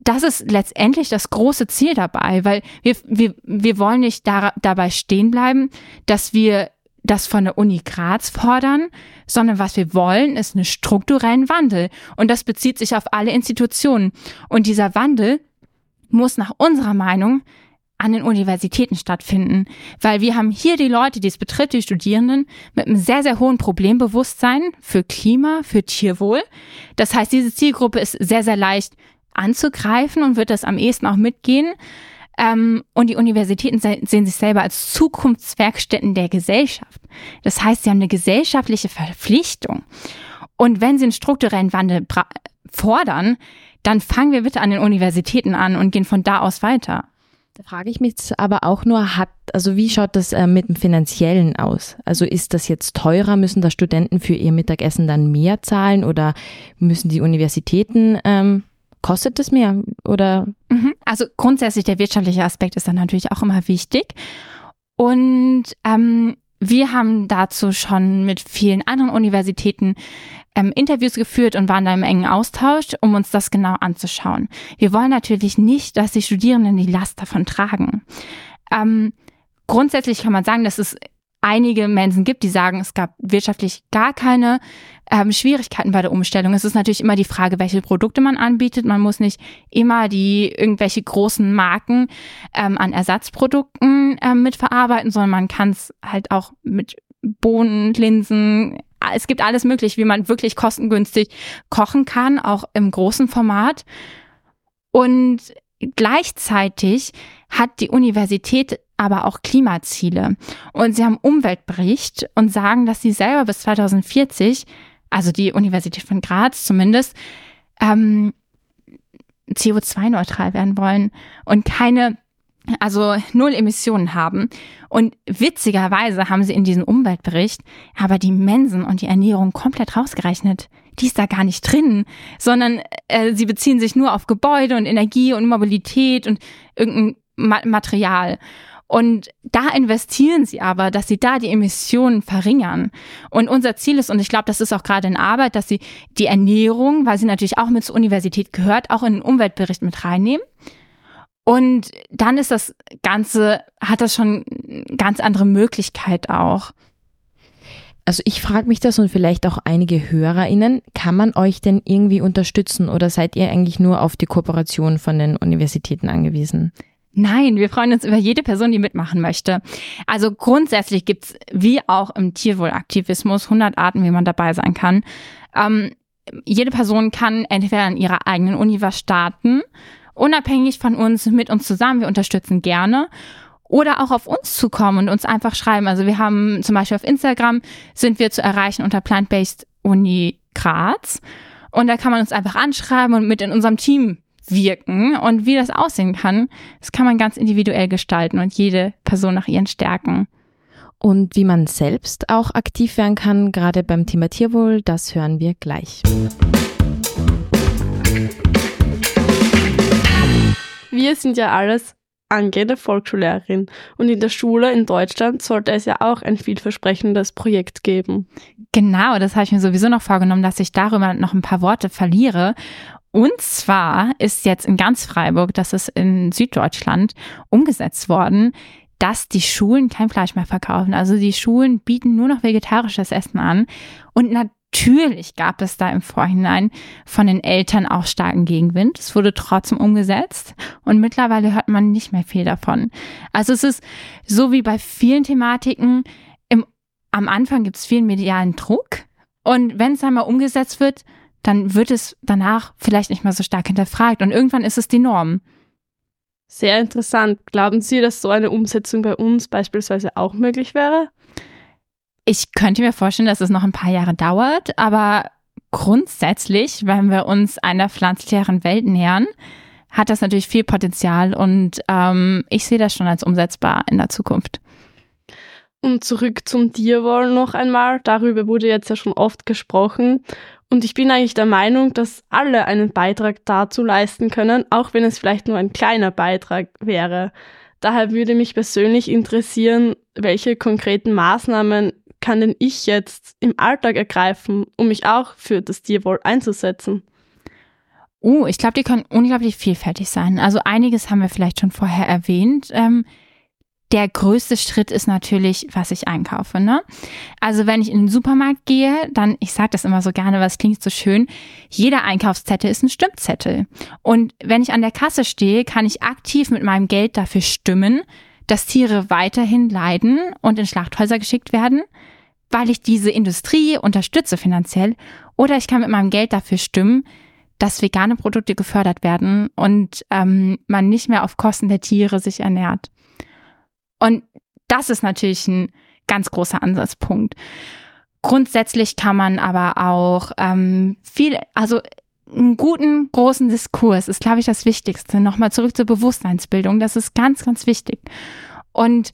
das ist letztendlich das große Ziel dabei, weil wir, wir, wir wollen nicht da, dabei stehen bleiben, dass wir das von der Uni Graz fordern, sondern was wir wollen, ist einen strukturellen Wandel. Und das bezieht sich auf alle Institutionen. Und dieser Wandel muss nach unserer Meinung an den Universitäten stattfinden, weil wir haben hier die Leute, die es betrifft, die Studierenden, mit einem sehr, sehr hohen Problembewusstsein für Klima, für Tierwohl. Das heißt, diese Zielgruppe ist sehr, sehr leicht anzugreifen und wird das am ehesten auch mitgehen. Ähm, und die Universitäten sehen sich selber als Zukunftswerkstätten der Gesellschaft. Das heißt, sie haben eine gesellschaftliche Verpflichtung. Und wenn sie einen strukturellen Wandel fordern, dann fangen wir bitte an den Universitäten an und gehen von da aus weiter. Da frage ich mich aber auch nur, hat, also wie schaut das äh, mit dem Finanziellen aus? Also ist das jetzt teurer? Müssen da Studenten für ihr Mittagessen dann mehr zahlen oder müssen die Universitäten ähm, Kostet es mehr oder? Mhm. also grundsätzlich der wirtschaftliche Aspekt ist dann natürlich auch immer wichtig. Und ähm, wir haben dazu schon mit vielen anderen Universitäten ähm, Interviews geführt und waren da im engen Austausch, um uns das genau anzuschauen. Wir wollen natürlich nicht, dass die Studierenden die Last davon tragen. Ähm, grundsätzlich kann man sagen, dass es einige Mensen gibt, die sagen, es gab wirtschaftlich gar keine ähm, Schwierigkeiten bei der Umstellung. Es ist natürlich immer die Frage, welche Produkte man anbietet. Man muss nicht immer die irgendwelche großen Marken ähm, an Ersatzprodukten ähm, mitverarbeiten, sondern man kann es halt auch mit Bohnen, Linsen, es gibt alles möglich, wie man wirklich kostengünstig kochen kann, auch im großen Format. Und gleichzeitig hat die Universität aber auch Klimaziele. Und sie haben Umweltbericht und sagen, dass sie selber bis 2040, also die Universität von Graz zumindest, ähm, CO2-neutral werden wollen und keine also null Emissionen haben. Und witzigerweise haben sie in diesem Umweltbericht aber die Mensen und die Ernährung komplett rausgerechnet. Die ist da gar nicht drin, sondern äh, sie beziehen sich nur auf Gebäude und Energie und Mobilität und irgendein Ma Material. Und da investieren sie aber, dass sie da die Emissionen verringern. Und unser Ziel ist, und ich glaube, das ist auch gerade in Arbeit, dass sie die Ernährung, weil sie natürlich auch mit zur Universität gehört, auch in den Umweltbericht mit reinnehmen. Und dann ist das Ganze, hat das schon ganz andere Möglichkeit auch. Also ich frage mich das und vielleicht auch einige HörerInnen, kann man euch denn irgendwie unterstützen oder seid ihr eigentlich nur auf die Kooperation von den Universitäten angewiesen? Nein, wir freuen uns über jede Person, die mitmachen möchte. Also grundsätzlich gibt's wie auch im Tierwohlaktivismus 100 Arten, wie man dabei sein kann. Ähm, jede Person kann entweder an ihrer eigenen Uni was starten, unabhängig von uns, mit uns zusammen. Wir unterstützen gerne oder auch auf uns zukommen und uns einfach schreiben. Also wir haben zum Beispiel auf Instagram sind wir zu erreichen unter Plant-Based Uni Graz. Und da kann man uns einfach anschreiben und mit in unserem Team wirken und wie das aussehen kann, das kann man ganz individuell gestalten und jede Person nach ihren Stärken. Und wie man selbst auch aktiv werden kann, gerade beim Thema Tierwohl, das hören wir gleich. Wir sind ja alles angehende Volksschullehrerin und in der Schule in Deutschland sollte es ja auch ein vielversprechendes Projekt geben. Genau, das habe ich mir sowieso noch vorgenommen, dass ich darüber noch ein paar Worte verliere. Und zwar ist jetzt in ganz Freiburg, das ist in Süddeutschland, umgesetzt worden, dass die Schulen kein Fleisch mehr verkaufen. Also die Schulen bieten nur noch vegetarisches Essen an. Und natürlich gab es da im Vorhinein von den Eltern auch starken Gegenwind. Es wurde trotzdem umgesetzt und mittlerweile hört man nicht mehr viel davon. Also es ist so wie bei vielen Thematiken, im, am Anfang gibt es viel medialen Druck. Und wenn es einmal umgesetzt wird, dann wird es danach vielleicht nicht mehr so stark hinterfragt und irgendwann ist es die Norm. Sehr interessant. Glauben Sie, dass so eine Umsetzung bei uns beispielsweise auch möglich wäre? Ich könnte mir vorstellen, dass es noch ein paar Jahre dauert, aber grundsätzlich, wenn wir uns einer pflanzlicheren Welt nähern, hat das natürlich viel Potenzial und ähm, ich sehe das schon als umsetzbar in der Zukunft. Und zurück zum Tierwohl noch einmal. Darüber wurde jetzt ja schon oft gesprochen. Und ich bin eigentlich der Meinung, dass alle einen Beitrag dazu leisten können, auch wenn es vielleicht nur ein kleiner Beitrag wäre. Daher würde mich persönlich interessieren, welche konkreten Maßnahmen kann denn ich jetzt im Alltag ergreifen, um mich auch für das Tierwohl einzusetzen? Uh, ich glaube, die können unglaublich vielfältig sein. Also einiges haben wir vielleicht schon vorher erwähnt. Ähm, der größte Schritt ist natürlich, was ich einkaufe. Ne? Also wenn ich in den Supermarkt gehe, dann, ich sage das immer so gerne, was klingt so schön, jeder Einkaufszettel ist ein Stimmzettel. Und wenn ich an der Kasse stehe, kann ich aktiv mit meinem Geld dafür stimmen, dass Tiere weiterhin leiden und in Schlachthäuser geschickt werden, weil ich diese Industrie unterstütze finanziell. Oder ich kann mit meinem Geld dafür stimmen, dass vegane Produkte gefördert werden und ähm, man nicht mehr auf Kosten der Tiere sich ernährt. Und das ist natürlich ein ganz großer Ansatzpunkt. Grundsätzlich kann man aber auch ähm, viel, also einen guten, großen Diskurs ist, glaube ich, das Wichtigste. Nochmal zurück zur Bewusstseinsbildung. Das ist ganz, ganz wichtig. Und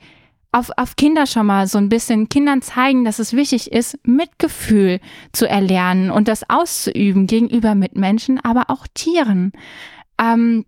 auf, auf Kinder schon mal so ein bisschen Kindern zeigen, dass es wichtig ist, Mitgefühl zu erlernen und das auszuüben gegenüber Mitmenschen, aber auch Tieren. Ähm,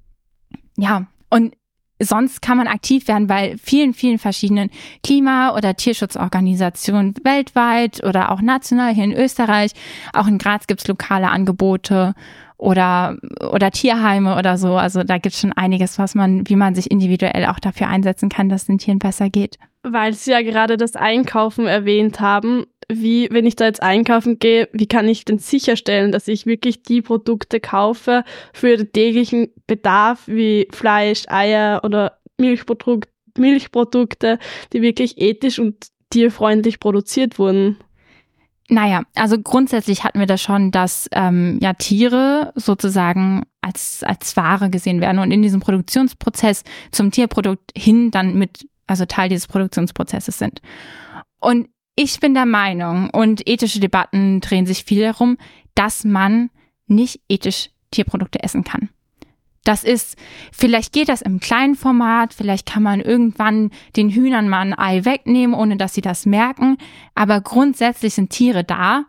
ja, Und sonst kann man aktiv werden bei vielen, vielen verschiedenen Klima- oder Tierschutzorganisationen weltweit oder auch national hier in Österreich. Auch in Graz gibt's lokale Angebote oder, oder Tierheime oder so. Also da gibt's schon einiges, was man, wie man sich individuell auch dafür einsetzen kann, dass es den Tieren besser geht. Weil Sie ja gerade das Einkaufen erwähnt haben, wie, wenn ich da jetzt einkaufen gehe, wie kann ich denn sicherstellen, dass ich wirklich die Produkte kaufe für den täglichen Bedarf wie Fleisch, Eier oder Milchprodukt, Milchprodukte, die wirklich ethisch und tierfreundlich produziert wurden? Naja, also grundsätzlich hatten wir das schon, dass ähm, ja Tiere sozusagen als, als Ware gesehen werden und in diesem Produktionsprozess zum Tierprodukt hin dann mit, also Teil dieses Produktionsprozesses sind. Und ich bin der Meinung, und ethische Debatten drehen sich viel darum, dass man nicht ethisch Tierprodukte essen kann. Das ist, vielleicht geht das im kleinen Format, vielleicht kann man irgendwann den Hühnern mal ein Ei wegnehmen, ohne dass sie das merken, aber grundsätzlich sind Tiere da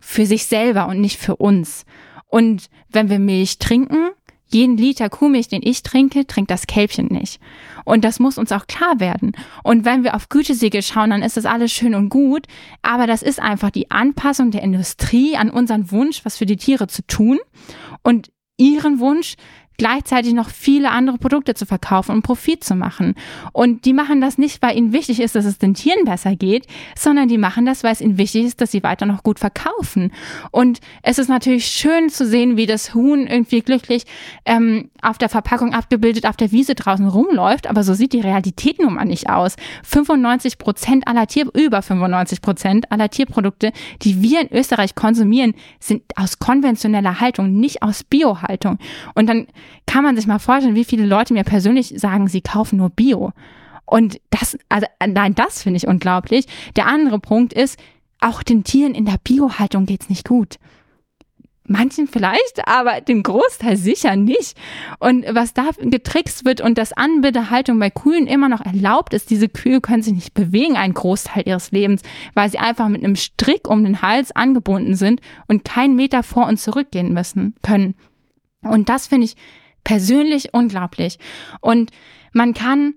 für sich selber und nicht für uns. Und wenn wir Milch trinken, jeden Liter Kuhmilch, den ich trinke, trinkt das Kälbchen nicht. Und das muss uns auch klar werden. Und wenn wir auf Gütesiegel schauen, dann ist das alles schön und gut. Aber das ist einfach die Anpassung der Industrie an unseren Wunsch, was für die Tiere zu tun. Und ihren Wunsch, gleichzeitig noch viele andere Produkte zu verkaufen und Profit zu machen. Und die machen das nicht, weil ihnen wichtig ist, dass es den Tieren besser geht, sondern die machen das, weil es ihnen wichtig ist, dass sie weiter noch gut verkaufen. Und es ist natürlich schön zu sehen, wie das Huhn irgendwie glücklich ähm, auf der Verpackung abgebildet auf der Wiese draußen rumläuft, aber so sieht die Realität nun mal nicht aus. 95 Prozent aller Tier, über 95 Prozent aller Tierprodukte, die wir in Österreich konsumieren, sind aus konventioneller Haltung, nicht aus Biohaltung. Und dann kann man sich mal vorstellen, wie viele Leute mir persönlich sagen, sie kaufen nur Bio. Und das, also nein, das finde ich unglaublich. Der andere Punkt ist, auch den Tieren in der Biohaltung geht's nicht gut. Manchen vielleicht, aber dem Großteil sicher nicht. Und was da getrickst wird und dass Anbindehaltung bei Kühen immer noch erlaubt ist, diese Kühe können sich nicht bewegen einen Großteil ihres Lebens, weil sie einfach mit einem Strick um den Hals angebunden sind und keinen Meter vor und zurückgehen müssen können. Und das finde ich persönlich unglaublich. Und man kann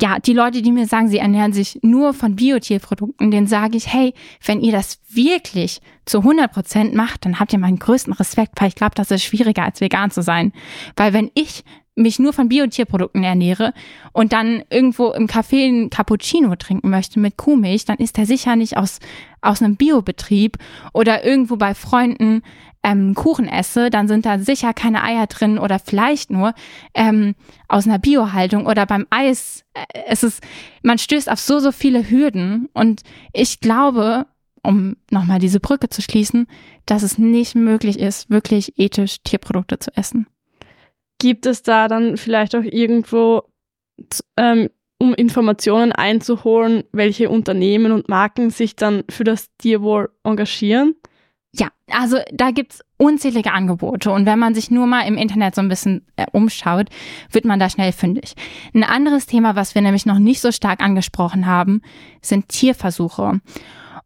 ja, die Leute, die mir sagen, sie ernähren sich nur von Biotierprodukten, denen sage ich, hey, wenn ihr das wirklich zu 100 Prozent macht, dann habt ihr meinen größten Respekt, weil ich glaube, das ist schwieriger als vegan zu sein. Weil wenn ich mich nur von Biotierprodukten ernähre und dann irgendwo im Café einen Cappuccino trinken möchte mit Kuhmilch, dann ist der sicher nicht aus, aus einem Biobetrieb oder irgendwo bei Freunden ähm, Kuchen esse, dann sind da sicher keine Eier drin oder vielleicht nur ähm, aus einer Biohaltung oder beim Eis. Äh, es ist, man stößt auf so, so viele Hürden und ich glaube, um nochmal diese Brücke zu schließen, dass es nicht möglich ist, wirklich ethisch Tierprodukte zu essen. Gibt es da dann vielleicht auch irgendwo, ähm, um Informationen einzuholen, welche Unternehmen und Marken sich dann für das Tierwohl engagieren? Ja, also da gibt's unzählige Angebote und wenn man sich nur mal im Internet so ein bisschen äh, umschaut, wird man da schnell fündig. Ein anderes Thema, was wir nämlich noch nicht so stark angesprochen haben, sind Tierversuche.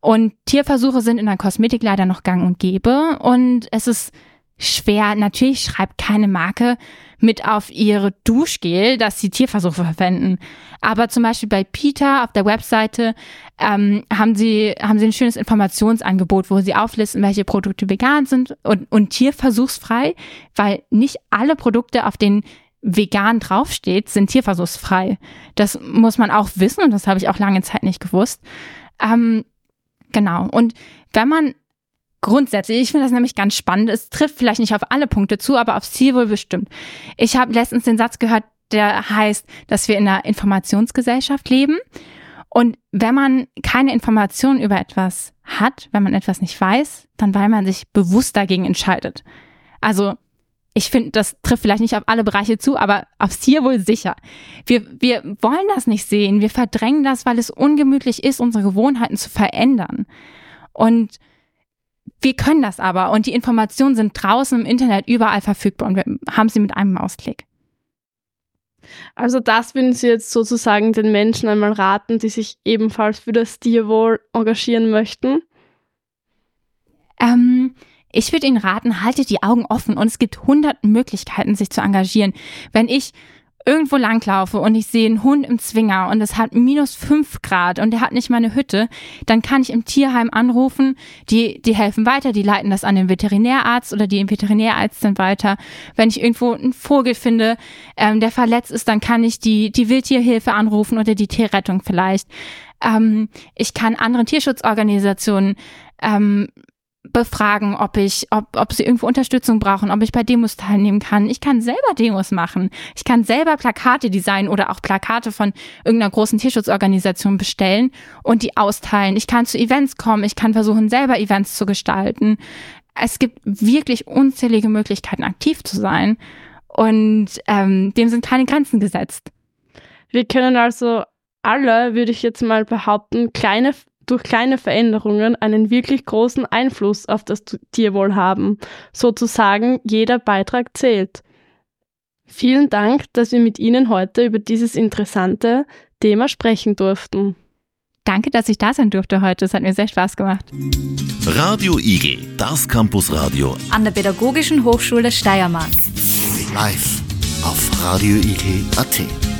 Und Tierversuche sind in der Kosmetik leider noch gang und gäbe und es ist schwer. Natürlich schreibt keine Marke mit auf ihre Duschgel, dass sie Tierversuche verwenden. Aber zum Beispiel bei Peter auf der Webseite ähm, haben sie haben sie ein schönes Informationsangebot, wo sie auflisten, welche Produkte vegan sind und, und tierversuchsfrei, weil nicht alle Produkte, auf denen vegan draufsteht, sind tierversuchsfrei. Das muss man auch wissen und das habe ich auch lange Zeit nicht gewusst. Ähm, genau. Und wenn man grundsätzlich, ich finde das nämlich ganz spannend. Es trifft vielleicht nicht auf alle Punkte zu, aber aufs Ziel wohl bestimmt. Ich habe letztens den Satz gehört, der heißt, dass wir in einer Informationsgesellschaft leben. Und wenn man keine Informationen über etwas hat, wenn man etwas nicht weiß, dann weil man sich bewusst dagegen entscheidet. Also ich finde, das trifft vielleicht nicht auf alle Bereiche zu, aber aufs Tier wohl sicher. Wir, wir wollen das nicht sehen. Wir verdrängen das, weil es ungemütlich ist, unsere Gewohnheiten zu verändern. Und wir können das aber und die Informationen sind draußen im Internet überall verfügbar und wir haben sie mit einem Mausklick. Also das würden Sie jetzt sozusagen den Menschen einmal raten, die sich ebenfalls für das Tierwohl engagieren möchten? Ähm, ich würde Ihnen raten, haltet die Augen offen und es gibt hundert Möglichkeiten, sich zu engagieren. Wenn ich irgendwo langlaufe und ich sehe einen Hund im Zwinger und es hat minus fünf Grad und der hat nicht mal eine Hütte, dann kann ich im Tierheim anrufen, die, die helfen weiter, die leiten das an den Veterinärarzt oder die Veterinärärztin weiter. Wenn ich irgendwo einen Vogel finde, ähm, der verletzt ist, dann kann ich die, die Wildtierhilfe anrufen oder die Tierrettung vielleicht. Ähm, ich kann andere Tierschutzorganisationen ähm, befragen, ob ich, ob, ob sie irgendwo Unterstützung brauchen, ob ich bei Demos teilnehmen kann. Ich kann selber Demos machen. Ich kann selber Plakate designen oder auch Plakate von irgendeiner großen Tierschutzorganisation bestellen und die austeilen. Ich kann zu Events kommen. Ich kann versuchen, selber Events zu gestalten. Es gibt wirklich unzählige Möglichkeiten, aktiv zu sein. Und ähm, dem sind keine Grenzen gesetzt. Wir können also alle, würde ich jetzt mal behaupten, kleine durch kleine Veränderungen einen wirklich großen Einfluss auf das Tierwohl haben. Sozusagen jeder Beitrag zählt. Vielen Dank, dass wir mit Ihnen heute über dieses interessante Thema sprechen durften. Danke, dass ich da sein durfte heute. Es hat mir sehr Spaß gemacht. Radio Igel, das Campusradio An der Pädagogischen Hochschule Steiermark. Live auf radioigel.at.